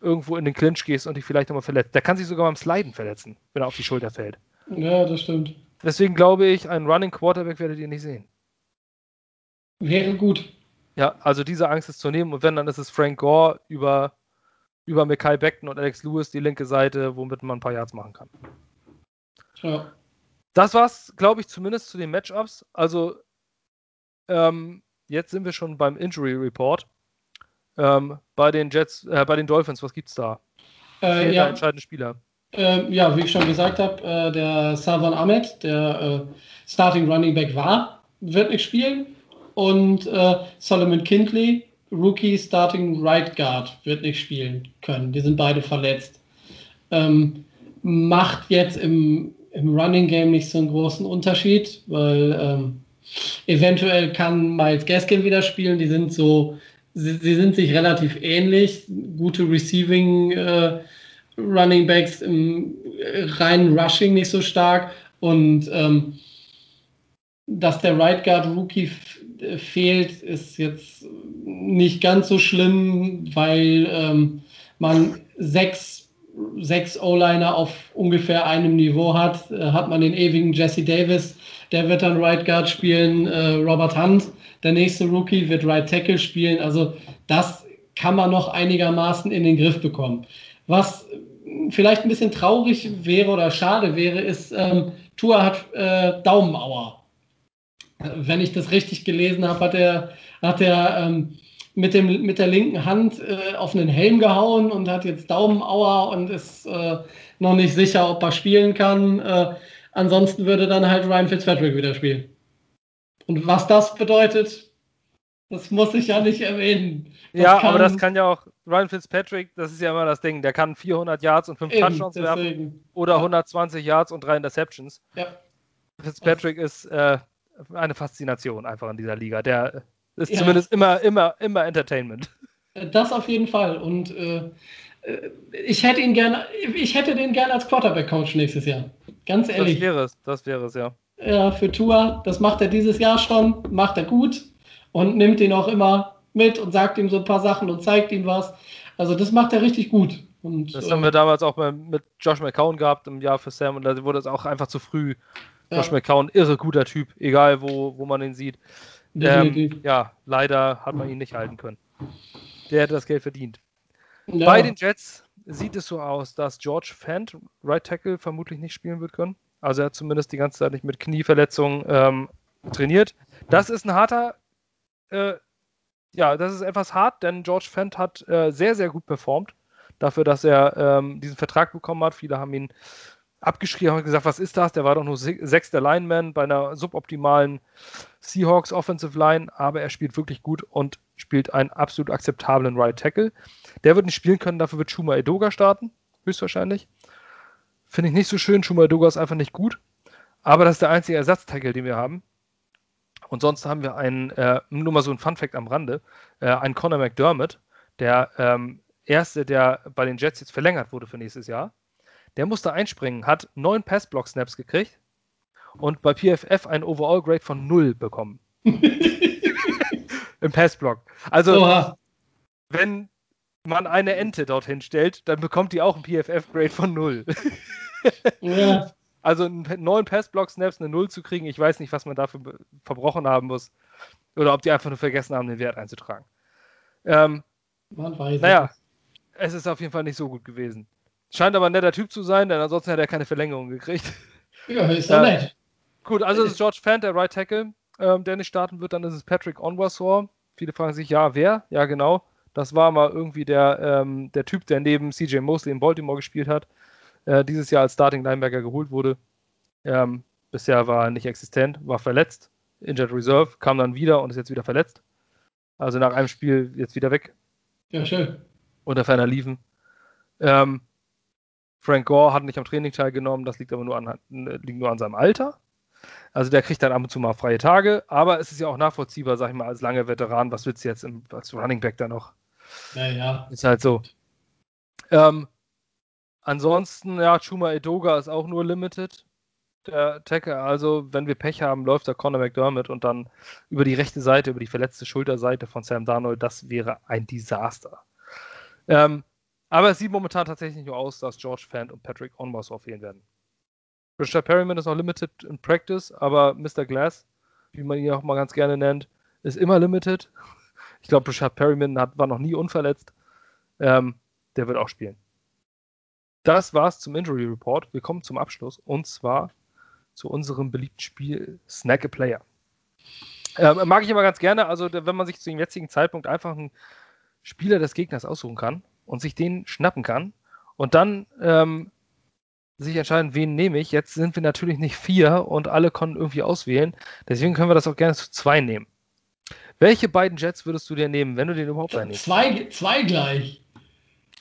irgendwo in den Clinch gehst und dich vielleicht nochmal verletzt. Der kann sich sogar beim Sliden verletzen, wenn er auf die Schulter fällt. Ja, das stimmt. Deswegen glaube ich, einen Running Quarterback werdet ihr nicht sehen. Wäre gut. Ja, also diese Angst ist zu nehmen und wenn, dann ist es Frank Gore über, über Mackay Beckton und Alex Lewis die linke Seite, womit man ein paar Yards machen kann. Ja. Das war's, glaube ich, zumindest zu den Matchups. Also ähm, jetzt sind wir schon beim Injury Report. Ähm, bei den Jets, äh, bei den Dolphins, was gibt's da? Äh, ja. entscheidende Spieler. Äh, ja, wie ich schon gesagt habe, äh, der Salvan Ahmed, der äh, Starting Running Back war, wird nicht spielen. Und äh, Solomon Kindley, Rookie Starting Right Guard, wird nicht spielen können. Die sind beide verletzt. Ähm, macht jetzt im, im Running Game nicht so einen großen Unterschied, weil ähm, eventuell kann Miles Gaskin wieder spielen. Die sind so sie, sie sind sich relativ ähnlich. Gute Receiving äh, Running Backs im reinen Rushing nicht so stark. Und ähm, dass der Right Guard Rookie fehlt, ist jetzt nicht ganz so schlimm, weil ähm, man sechs, sechs O-Liner auf ungefähr einem Niveau hat. Äh, hat man den ewigen Jesse Davis, der wird dann Right Guard spielen, äh, Robert Hunt der nächste Rookie wird Right Tackle spielen. Also das kann man noch einigermaßen in den Griff bekommen. Was vielleicht ein bisschen traurig wäre oder schade wäre, ist, ähm, Tua hat äh, Daumenauer. Wenn ich das richtig gelesen habe, hat er, hat er ähm, mit, dem, mit der linken Hand äh, auf einen Helm gehauen und hat jetzt Daumenauer und ist äh, noch nicht sicher, ob er spielen kann. Äh, ansonsten würde dann halt Ryan Fitzpatrick wieder spielen. Und was das bedeutet, das muss ich ja nicht erwähnen. Das ja, aber das kann ja auch Ryan Fitzpatrick, das ist ja immer das Ding, der kann 400 Yards und 5 Touchdowns werfen oder ja. 120 Yards und 3 Interceptions. Ja. Fitzpatrick ist äh, eine Faszination einfach in dieser Liga. Der ist ja. zumindest immer, immer, immer Entertainment. Das auf jeden Fall. Und äh, äh ich hätte ihn gerne, ich hätte den gerne als Quarterback-Coach nächstes Jahr. Ganz ehrlich. Das wäre es, das wäre es, ja ja, für Tour. Das macht er dieses Jahr schon, macht er gut und nimmt ihn auch immer mit und sagt ihm so ein paar Sachen und zeigt ihm was. Also das macht er richtig gut. Und, das haben wir damals auch mit Josh McCown gehabt im Jahr für Sam und da wurde es auch einfach zu früh. Josh ja. McCown, irre guter Typ, egal wo, wo man ihn sieht. Ähm, ja, leider hat man ihn nicht halten können. Der hätte das Geld verdient. Ja. Bei den Jets sieht es so aus, dass George Fant, Right Tackle, vermutlich nicht spielen wird können. Also er hat zumindest die ganze Zeit nicht mit Knieverletzungen ähm, trainiert. Das ist ein harter, äh, ja, das ist etwas hart, denn George Fant hat äh, sehr, sehr gut performt. Dafür, dass er ähm, diesen Vertrag bekommen hat. Viele haben ihn abgeschrieben und gesagt, was ist das? Der war doch nur sechster Lineman bei einer suboptimalen Seahawks Offensive Line, aber er spielt wirklich gut und spielt einen absolut akzeptablen Right Tackle. Der wird nicht spielen können, dafür wird Shuma Edoga starten, höchstwahrscheinlich. Finde ich nicht so schön. Shuma Edoga ist einfach nicht gut, aber das ist der einzige Ersatztackle, den wir haben. Und sonst haben wir einen, äh, nur mal so ein Fun-Fact am Rande, äh, einen Conor McDermott, der ähm, erste, der bei den Jets jetzt verlängert wurde für nächstes Jahr der musste einspringen, hat neun Pass-Block-Snaps gekriegt und bei PFF ein Overall-Grade von 0 bekommen. Im Pass-Block. Also, Oha. wenn man eine Ente dorthin stellt, dann bekommt die auch ein PFF-Grade von 0. ja. Also neun Pass-Block-Snaps eine 0 zu kriegen, ich weiß nicht, was man dafür verbrochen haben muss. Oder ob die einfach nur vergessen haben, den Wert einzutragen. Ähm, man weiß naja, es ist auf jeden Fall nicht so gut gewesen. Scheint aber ein netter Typ zu sein, denn ansonsten hätte er keine Verlängerung gekriegt. Ja, ist doch nett. Gut, also es ist George Fant, der Right Tackle, ähm, der nicht starten wird. Dann ist es Patrick Onwasor. Viele fragen sich, ja, wer? Ja, genau. Das war mal irgendwie der, ähm, der Typ, der neben CJ Mosley in Baltimore gespielt hat. Äh, dieses Jahr als Starting Linebacker geholt wurde. Ähm, bisher war er nicht existent, war verletzt. Injured Reserve, kam dann wieder und ist jetzt wieder verletzt. Also nach einem Spiel jetzt wieder weg. Ja, schön. Unter ferner Liefen. Ähm, Frank Gore hat nicht am Training teilgenommen, das liegt aber nur an, liegt nur an seinem Alter. Also der kriegt dann ab und zu mal freie Tage, aber es ist ja auch nachvollziehbar, sag ich mal, als langer Veteran, was willst du jetzt im, als Running Back da noch? Naja. Ist halt so. Ähm, ansonsten, ja, Chuma Edoga ist auch nur Limited. Der Tacker, also wenn wir Pech haben, läuft der Conor McDermott und dann über die rechte Seite, über die verletzte Schulterseite von Sam Darnold, das wäre ein Desaster. Ähm, aber es sieht momentan tatsächlich nur aus, dass George Fant und Patrick Onwas fehlen werden. Richard Perryman ist noch limited in Practice, aber Mr. Glass, wie man ihn auch mal ganz gerne nennt, ist immer limited. Ich glaube, Richard Perryman hat, war noch nie unverletzt. Ähm, der wird auch spielen. Das war's zum Injury Report. Wir kommen zum Abschluss und zwar zu unserem beliebten Spiel Snack a Player. Ähm, mag ich immer ganz gerne, also wenn man sich zu dem jetzigen Zeitpunkt einfach einen Spieler des Gegners aussuchen kann und sich den schnappen kann und dann ähm, sich entscheiden, wen nehme ich. Jetzt sind wir natürlich nicht vier und alle konnten irgendwie auswählen. Deswegen können wir das auch gerne zu zwei nehmen. Welche beiden Jets würdest du dir nehmen, wenn du den überhaupt einnimmst? Zwei, zwei gleich.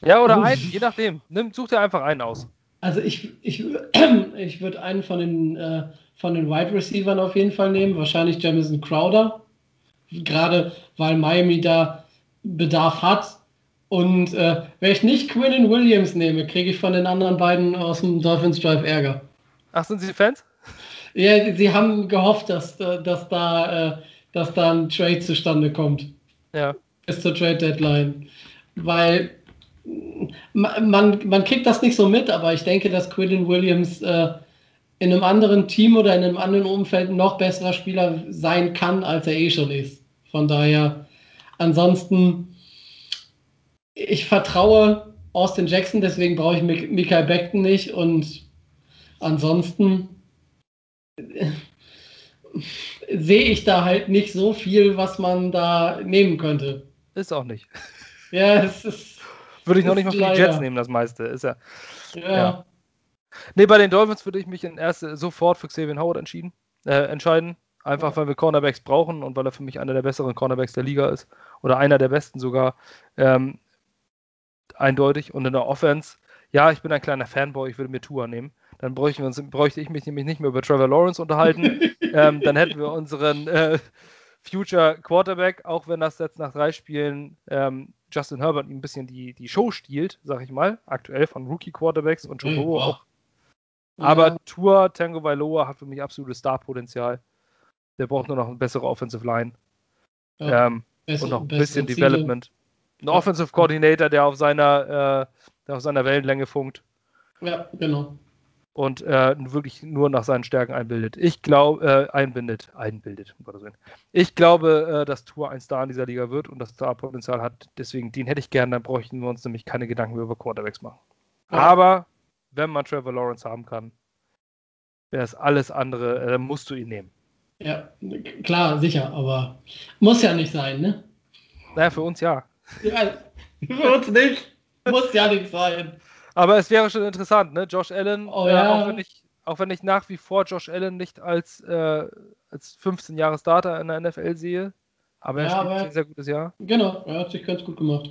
Ja, oder einen, je nachdem. Nimm, such dir einfach einen aus. Also ich, ich, ich würde einen von den, äh, von den Wide Receivers auf jeden Fall nehmen, wahrscheinlich Jamison Crowder. Gerade weil Miami da Bedarf hat. Und äh, wenn ich nicht Quinnen Williams nehme, kriege ich von den anderen beiden aus dem Dolphins Drive Ärger. Ach, sind Sie Fans? Ja, sie haben gehofft, dass, äh, dass, da, äh, dass da ein Trade zustande kommt. Ja. Bis zur Trade Deadline. Weil man, man kriegt das nicht so mit, aber ich denke, dass Quinnen Williams äh, in einem anderen Team oder in einem anderen Umfeld noch besserer Spieler sein kann, als er eh schon ist. Von daher, ansonsten ich vertraue Austin Jackson, deswegen brauche ich Mik Mikael Beckton nicht und ansonsten äh, sehe ich da halt nicht so viel, was man da nehmen könnte. Ist auch nicht. Ja, es ist. Würde ich noch nicht mal für die Jets nehmen, das meiste. Ist ja. Ja. ja. Nee, bei den Dolphins würde ich mich in erste sofort für Xavier Howard entschieden, äh, entscheiden. Einfach weil wir Cornerbacks brauchen und weil er für mich einer der besseren Cornerbacks der Liga ist. Oder einer der besten sogar. Ähm, eindeutig. Und in der Offense, ja, ich bin ein kleiner Fanboy, ich würde mir Tour nehmen. Dann bräuchten wir uns, bräuchte ich mich nämlich nicht mehr über Trevor Lawrence unterhalten. ähm, dann hätten wir unseren äh, Future Quarterback, auch wenn das jetzt nach drei Spielen ähm, Justin Herbert ein bisschen die, die Show stiehlt, sag ich mal, aktuell von Rookie Quarterbacks und Joe Burrow auch. Aber ja. Tour Tango Vailoa hat für mich absolutes Starpotenzial. Der braucht nur noch eine bessere Offensive Line. Ja, ähm, und noch ein bisschen Development. Ein Offensive Coordinator, der auf seiner, äh, der auf seiner Wellenlänge funkt. Ja, genau. und äh, wirklich nur nach seinen Stärken einbildet. Ich glaube, äh, einbindet, einbildet, um Gottes Willen. Ich glaube, äh, dass Tour ein Star in dieser Liga wird und das Star-Potenzial hat. Deswegen, den hätte ich gern, dann bräuchten wir uns nämlich keine Gedanken mehr über Quarterbacks machen. Ja. Aber wenn man Trevor Lawrence haben kann, wäre es alles andere, äh, dann musst du ihn nehmen. Ja, klar, sicher, aber muss ja nicht sein, ne? Naja, für uns ja. Ja, für uns nicht. Muss ja nicht sein. Aber es wäre schon interessant, ne? Josh Allen, oh, äh, ja. auch, wenn ich, auch wenn ich nach wie vor Josh Allen nicht als, äh, als 15 Jahre Starter in der NFL sehe, aber er ja, spielt ein sehr gutes Jahr. Genau, er hat sich ganz gut gemacht.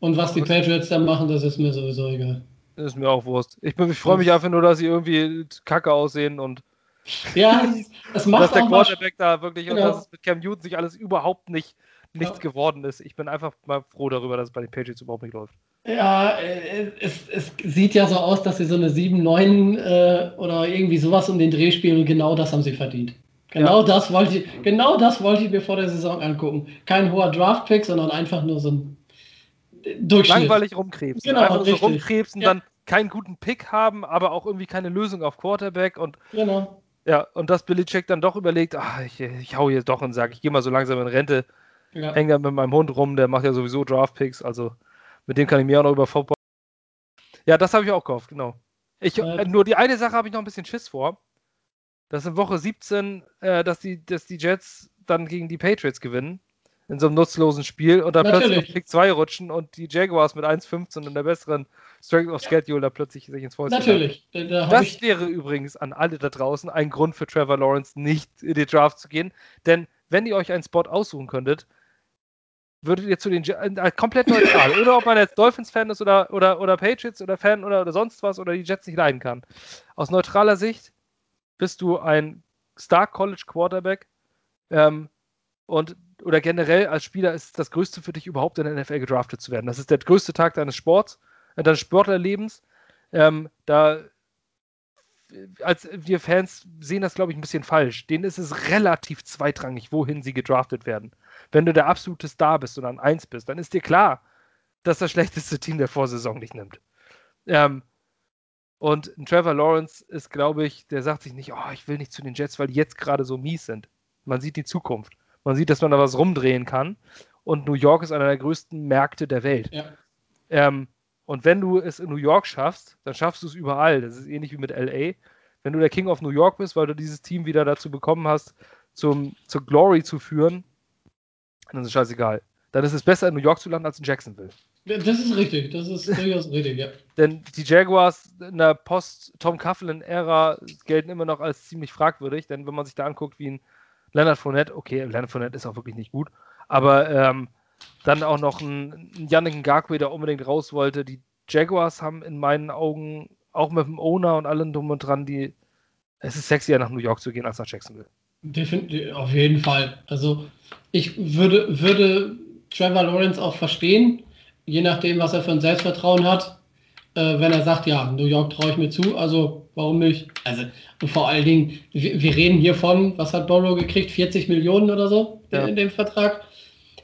Und was die Patriots dann machen, das ist mir sowieso egal. Das ist mir auch Wurst. Ich, ich freue mich einfach nur, dass sie irgendwie kacke aussehen und ja, es macht dass der Quarterback da wirklich genau. und dass es mit Cam Newton sich alles überhaupt nicht nichts ja. geworden ist. Ich bin einfach mal froh darüber, dass es bei den Patriots überhaupt nicht läuft. Ja, äh, es, es sieht ja so aus, dass sie so eine 7-9 äh, oder irgendwie sowas um den Dreh spielen und genau das haben sie verdient. Genau, ja. das wollte ich, genau das wollte ich mir vor der Saison angucken. Kein hoher Draft-Pick, sondern einfach nur so ein Durchschnitt. Langweilig rumkrebsen. Genau, einfach richtig. so rumkrebsen, ja. dann keinen guten Pick haben, aber auch irgendwie keine Lösung auf Quarterback und genau. Ja, und dass Billy Check dann doch überlegt, ach, ich, ich hau hier doch und sage, ich gehe mal so langsam in Rente, ja. hänge dann mit meinem Hund rum, der macht ja sowieso Draft-Picks, also mit dem kann ich mir auch noch über Football. Ja, das habe ich auch gekauft, genau. Ich, äh, nur die eine Sache habe ich noch ein bisschen Schiss vor. Das ist in Woche 17, äh, dass, die, dass die Jets dann gegen die Patriots gewinnen. In so einem nutzlosen Spiel und dann Natürlich. plötzlich auf Pick 2 rutschen und die Jaguars mit 1,15 und der besseren Strength of Schedule da plötzlich sich ins Fäustchen Natürlich. Da das wäre übrigens an alle da draußen ein Grund für Trevor Lawrence nicht in die Draft zu gehen. Denn wenn ihr euch einen Spot aussuchen könntet, würdet ihr zu den äh, komplett neutral, oder ob man jetzt Dolphins-Fan ist oder, oder, oder Patriots oder Fan oder, oder sonst was oder die Jets nicht leiden kann. Aus neutraler Sicht bist du ein Star College Quarterback ähm, und oder generell als Spieler ist das Größte für dich überhaupt in der NFL gedraftet zu werden. Das ist der größte Tag deines Sports, äh, deines Sportlerlebens. Ähm, da als wir Fans sehen das, glaube ich, ein bisschen falsch. Denen ist es relativ zweitrangig, wohin sie gedraftet werden. Wenn du der absolute Star bist und an 1 bist, dann ist dir klar, dass das schlechteste Team der Vorsaison dich nimmt. Ähm, und Trevor Lawrence ist, glaube ich, der sagt sich nicht, oh, ich will nicht zu den Jets, weil die jetzt gerade so mies sind. Man sieht die Zukunft. Man sieht, dass man da was rumdrehen kann. Und New York ist einer der größten Märkte der Welt. Ja. Ähm, und wenn du es in New York schaffst, dann schaffst du es überall. Das ist ähnlich wie mit LA. Wenn du der King of New York bist, weil du dieses Team wieder dazu bekommen hast, zum, zur Glory zu führen, dann ist es scheißegal. Dann ist es besser, in New York zu landen, als in Jacksonville. Das ist richtig, das ist durchaus richtig, ja. Denn die Jaguars in der Post-Tom Coughlin-Ära gelten immer noch als ziemlich fragwürdig, denn wenn man sich da anguckt, wie ein Leonard Fournette, okay, Leonard Fournette ist auch wirklich nicht gut, aber ähm, dann auch noch ein, ein Yannick Ngakwe, der unbedingt raus wollte. Die Jaguars haben in meinen Augen auch mit dem Owner und allem drum und dran, die es ist sexier nach New York zu gehen als nach Jacksonville. Definitiv, auf jeden Fall. Also ich würde, würde Trevor Lawrence auch verstehen, je nachdem, was er für ein Selbstvertrauen hat, äh, wenn er sagt, ja, New York traue ich mir zu, also warum nicht? Also und vor allen Dingen, wir, wir reden hier von, was hat Borrow gekriegt, 40 Millionen oder so ja. in dem Vertrag.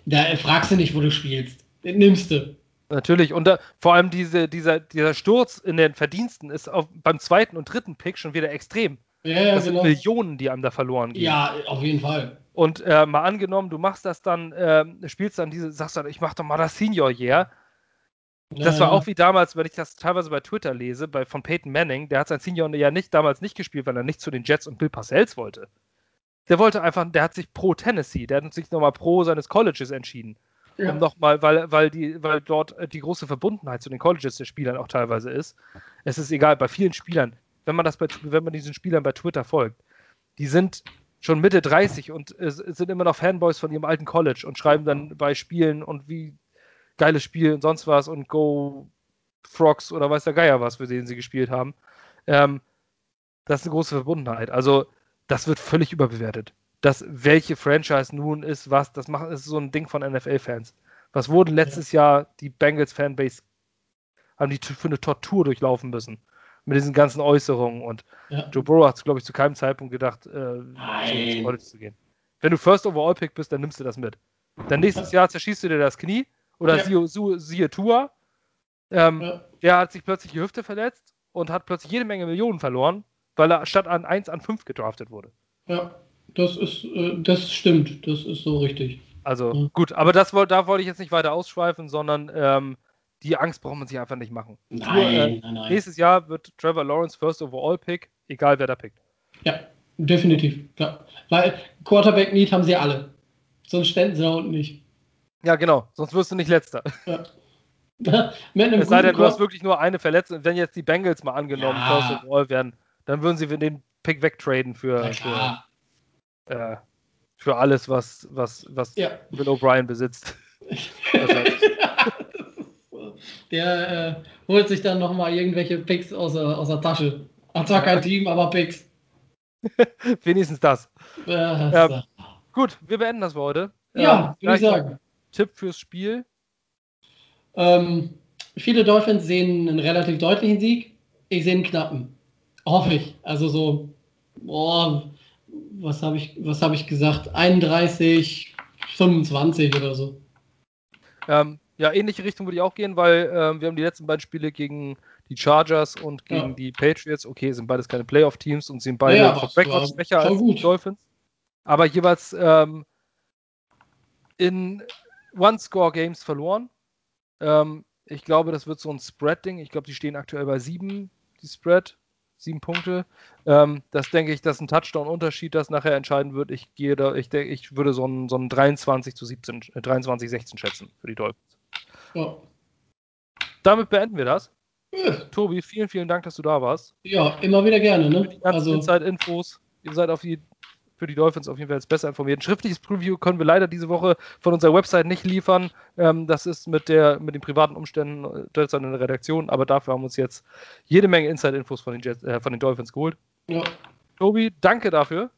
Da fragst du nicht, wo du spielst. Den nimmst du. Natürlich, und da, vor allem diese, dieser, dieser Sturz in den Verdiensten ist auf, beim zweiten und dritten Pick schon wieder extrem. Ja, ja, das genau. sind Millionen, die einem da verloren gehen. Ja, auf jeden Fall. Und äh, mal angenommen, du machst das dann, äh, spielst dann diese, sagst dann, ich mach doch mal das Senior Year. Das war auch wie damals, wenn ich das teilweise bei Twitter lese, bei, von Peyton Manning, der hat sein Senior ja nicht damals nicht gespielt, weil er nicht zu den Jets und Bill Parcells wollte. Der wollte einfach, der hat sich pro Tennessee, der hat sich nochmal pro seines Colleges entschieden. Ja. Um nochmal, weil, weil, die, weil dort äh, die große Verbundenheit zu den Colleges der Spielern auch teilweise ist. Es ist egal, bei vielen Spielern, wenn man das bei, wenn man diesen Spielern bei Twitter folgt, die sind schon Mitte 30 und äh, sind immer noch Fanboys von ihrem alten College und schreiben dann bei Spielen und wie geiles Spiel und sonst was und Go Frogs oder weiß der Geier was, für den sie gespielt haben. Ähm, das ist eine große Verbundenheit. Also das wird völlig überbewertet. Das, welche Franchise nun ist, was, das macht, ist so ein Ding von NFL-Fans. Was wurden letztes ja. Jahr die Bengals-Fanbase, haben die für eine Tortur durchlaufen müssen. Mit diesen ganzen Äußerungen. Und ja. Joe Burrow hat, glaube ich, zu keinem Zeitpunkt gedacht, äh, ins College zu gehen. Wenn du First Overall Pick bist, dann nimmst du das mit. Dann nächstes Jahr zerschießt du dir das Knie oder ja. siehe, siehe Tour. Ähm, Der hat sich plötzlich die Hüfte verletzt und hat plötzlich jede Menge Millionen verloren, weil er statt an 1 an 5 gedraftet wurde. Ja, das ist, äh, das stimmt, das ist so richtig. Also ja. gut, aber das, da wollte ich jetzt nicht weiter ausschweifen, sondern ähm, die Angst braucht man sich einfach nicht machen. Nein, äh, nein, nein. Nächstes Jahr wird Trevor Lawrence First Overall Pick, egal wer da pickt. Ja, definitiv. Ja. Weil Quarterback Need haben sie alle. Sonst ständen sie da unten nicht. Ja, genau. Sonst wirst du nicht letzter. Ja. Es sei denn, du hast wirklich nur eine Verletzung. Wenn jetzt die Bengals mal angenommen ja. First Overall werden, dann würden sie den Pick wegtraden für, für, äh, für, alles, was, was, was ja. Bill O'Brien besitzt. Der äh, holt sich dann nochmal irgendwelche Picks aus, aus der Tasche. Hat zwar kein Team, aber Picks. Wenigstens das. Ja, ähm, gut, wir beenden das für heute. Ja, ähm, würde ich sagen. Tipp fürs Spiel. Ähm, viele Dolphins sehen einen relativ deutlichen Sieg. Ich sehe einen knappen. Hoffe ich. Also so, boah, was habe ich, hab ich gesagt? 31, 25 oder so. Ähm, ja, ähnliche Richtung würde ich auch gehen, weil ähm, wir haben die letzten beiden Spiele gegen die Chargers und gegen ja. die Patriots. Okay, sind beides keine Playoff-Teams und sind beide ja, ja, schwächer als gut. die Dolphins. Aber jeweils ähm, in One-Score-Games verloren. Ähm, ich glaube, das wird so ein Spread-Ding. Ich glaube, die stehen aktuell bei sieben, die Spread. Sieben Punkte. Ähm, das denke ich, das ist ein Touchdown-Unterschied, das nachher entscheiden wird. Ich gehe da, ich denke, ich würde so ein, so ein 23 zu 17, äh, 23, 16 schätzen für die Dolphins. Ja. Damit beenden wir das. Ja. Tobi, vielen, vielen Dank, dass du da warst. Ja, immer wieder gerne. Ne? Für die ganzen also, Inside-Infos. Ihr seid auf die für die Dolphins auf jeden Fall jetzt besser informiert. Ein schriftliches Preview können wir leider diese Woche von unserer Website nicht liefern. Ähm, das ist mit, der, mit den privaten Umständen äh, derzeit in der Redaktion, aber dafür haben wir uns jetzt jede Menge Inside-Infos von, den äh, von den Dolphins geholt. Ja. Tobi, danke dafür.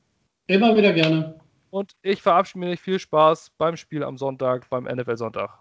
Immer wieder gerne. Und ich verabschiede mich. Viel Spaß beim Spiel am Sonntag, beim NFL-Sonntag.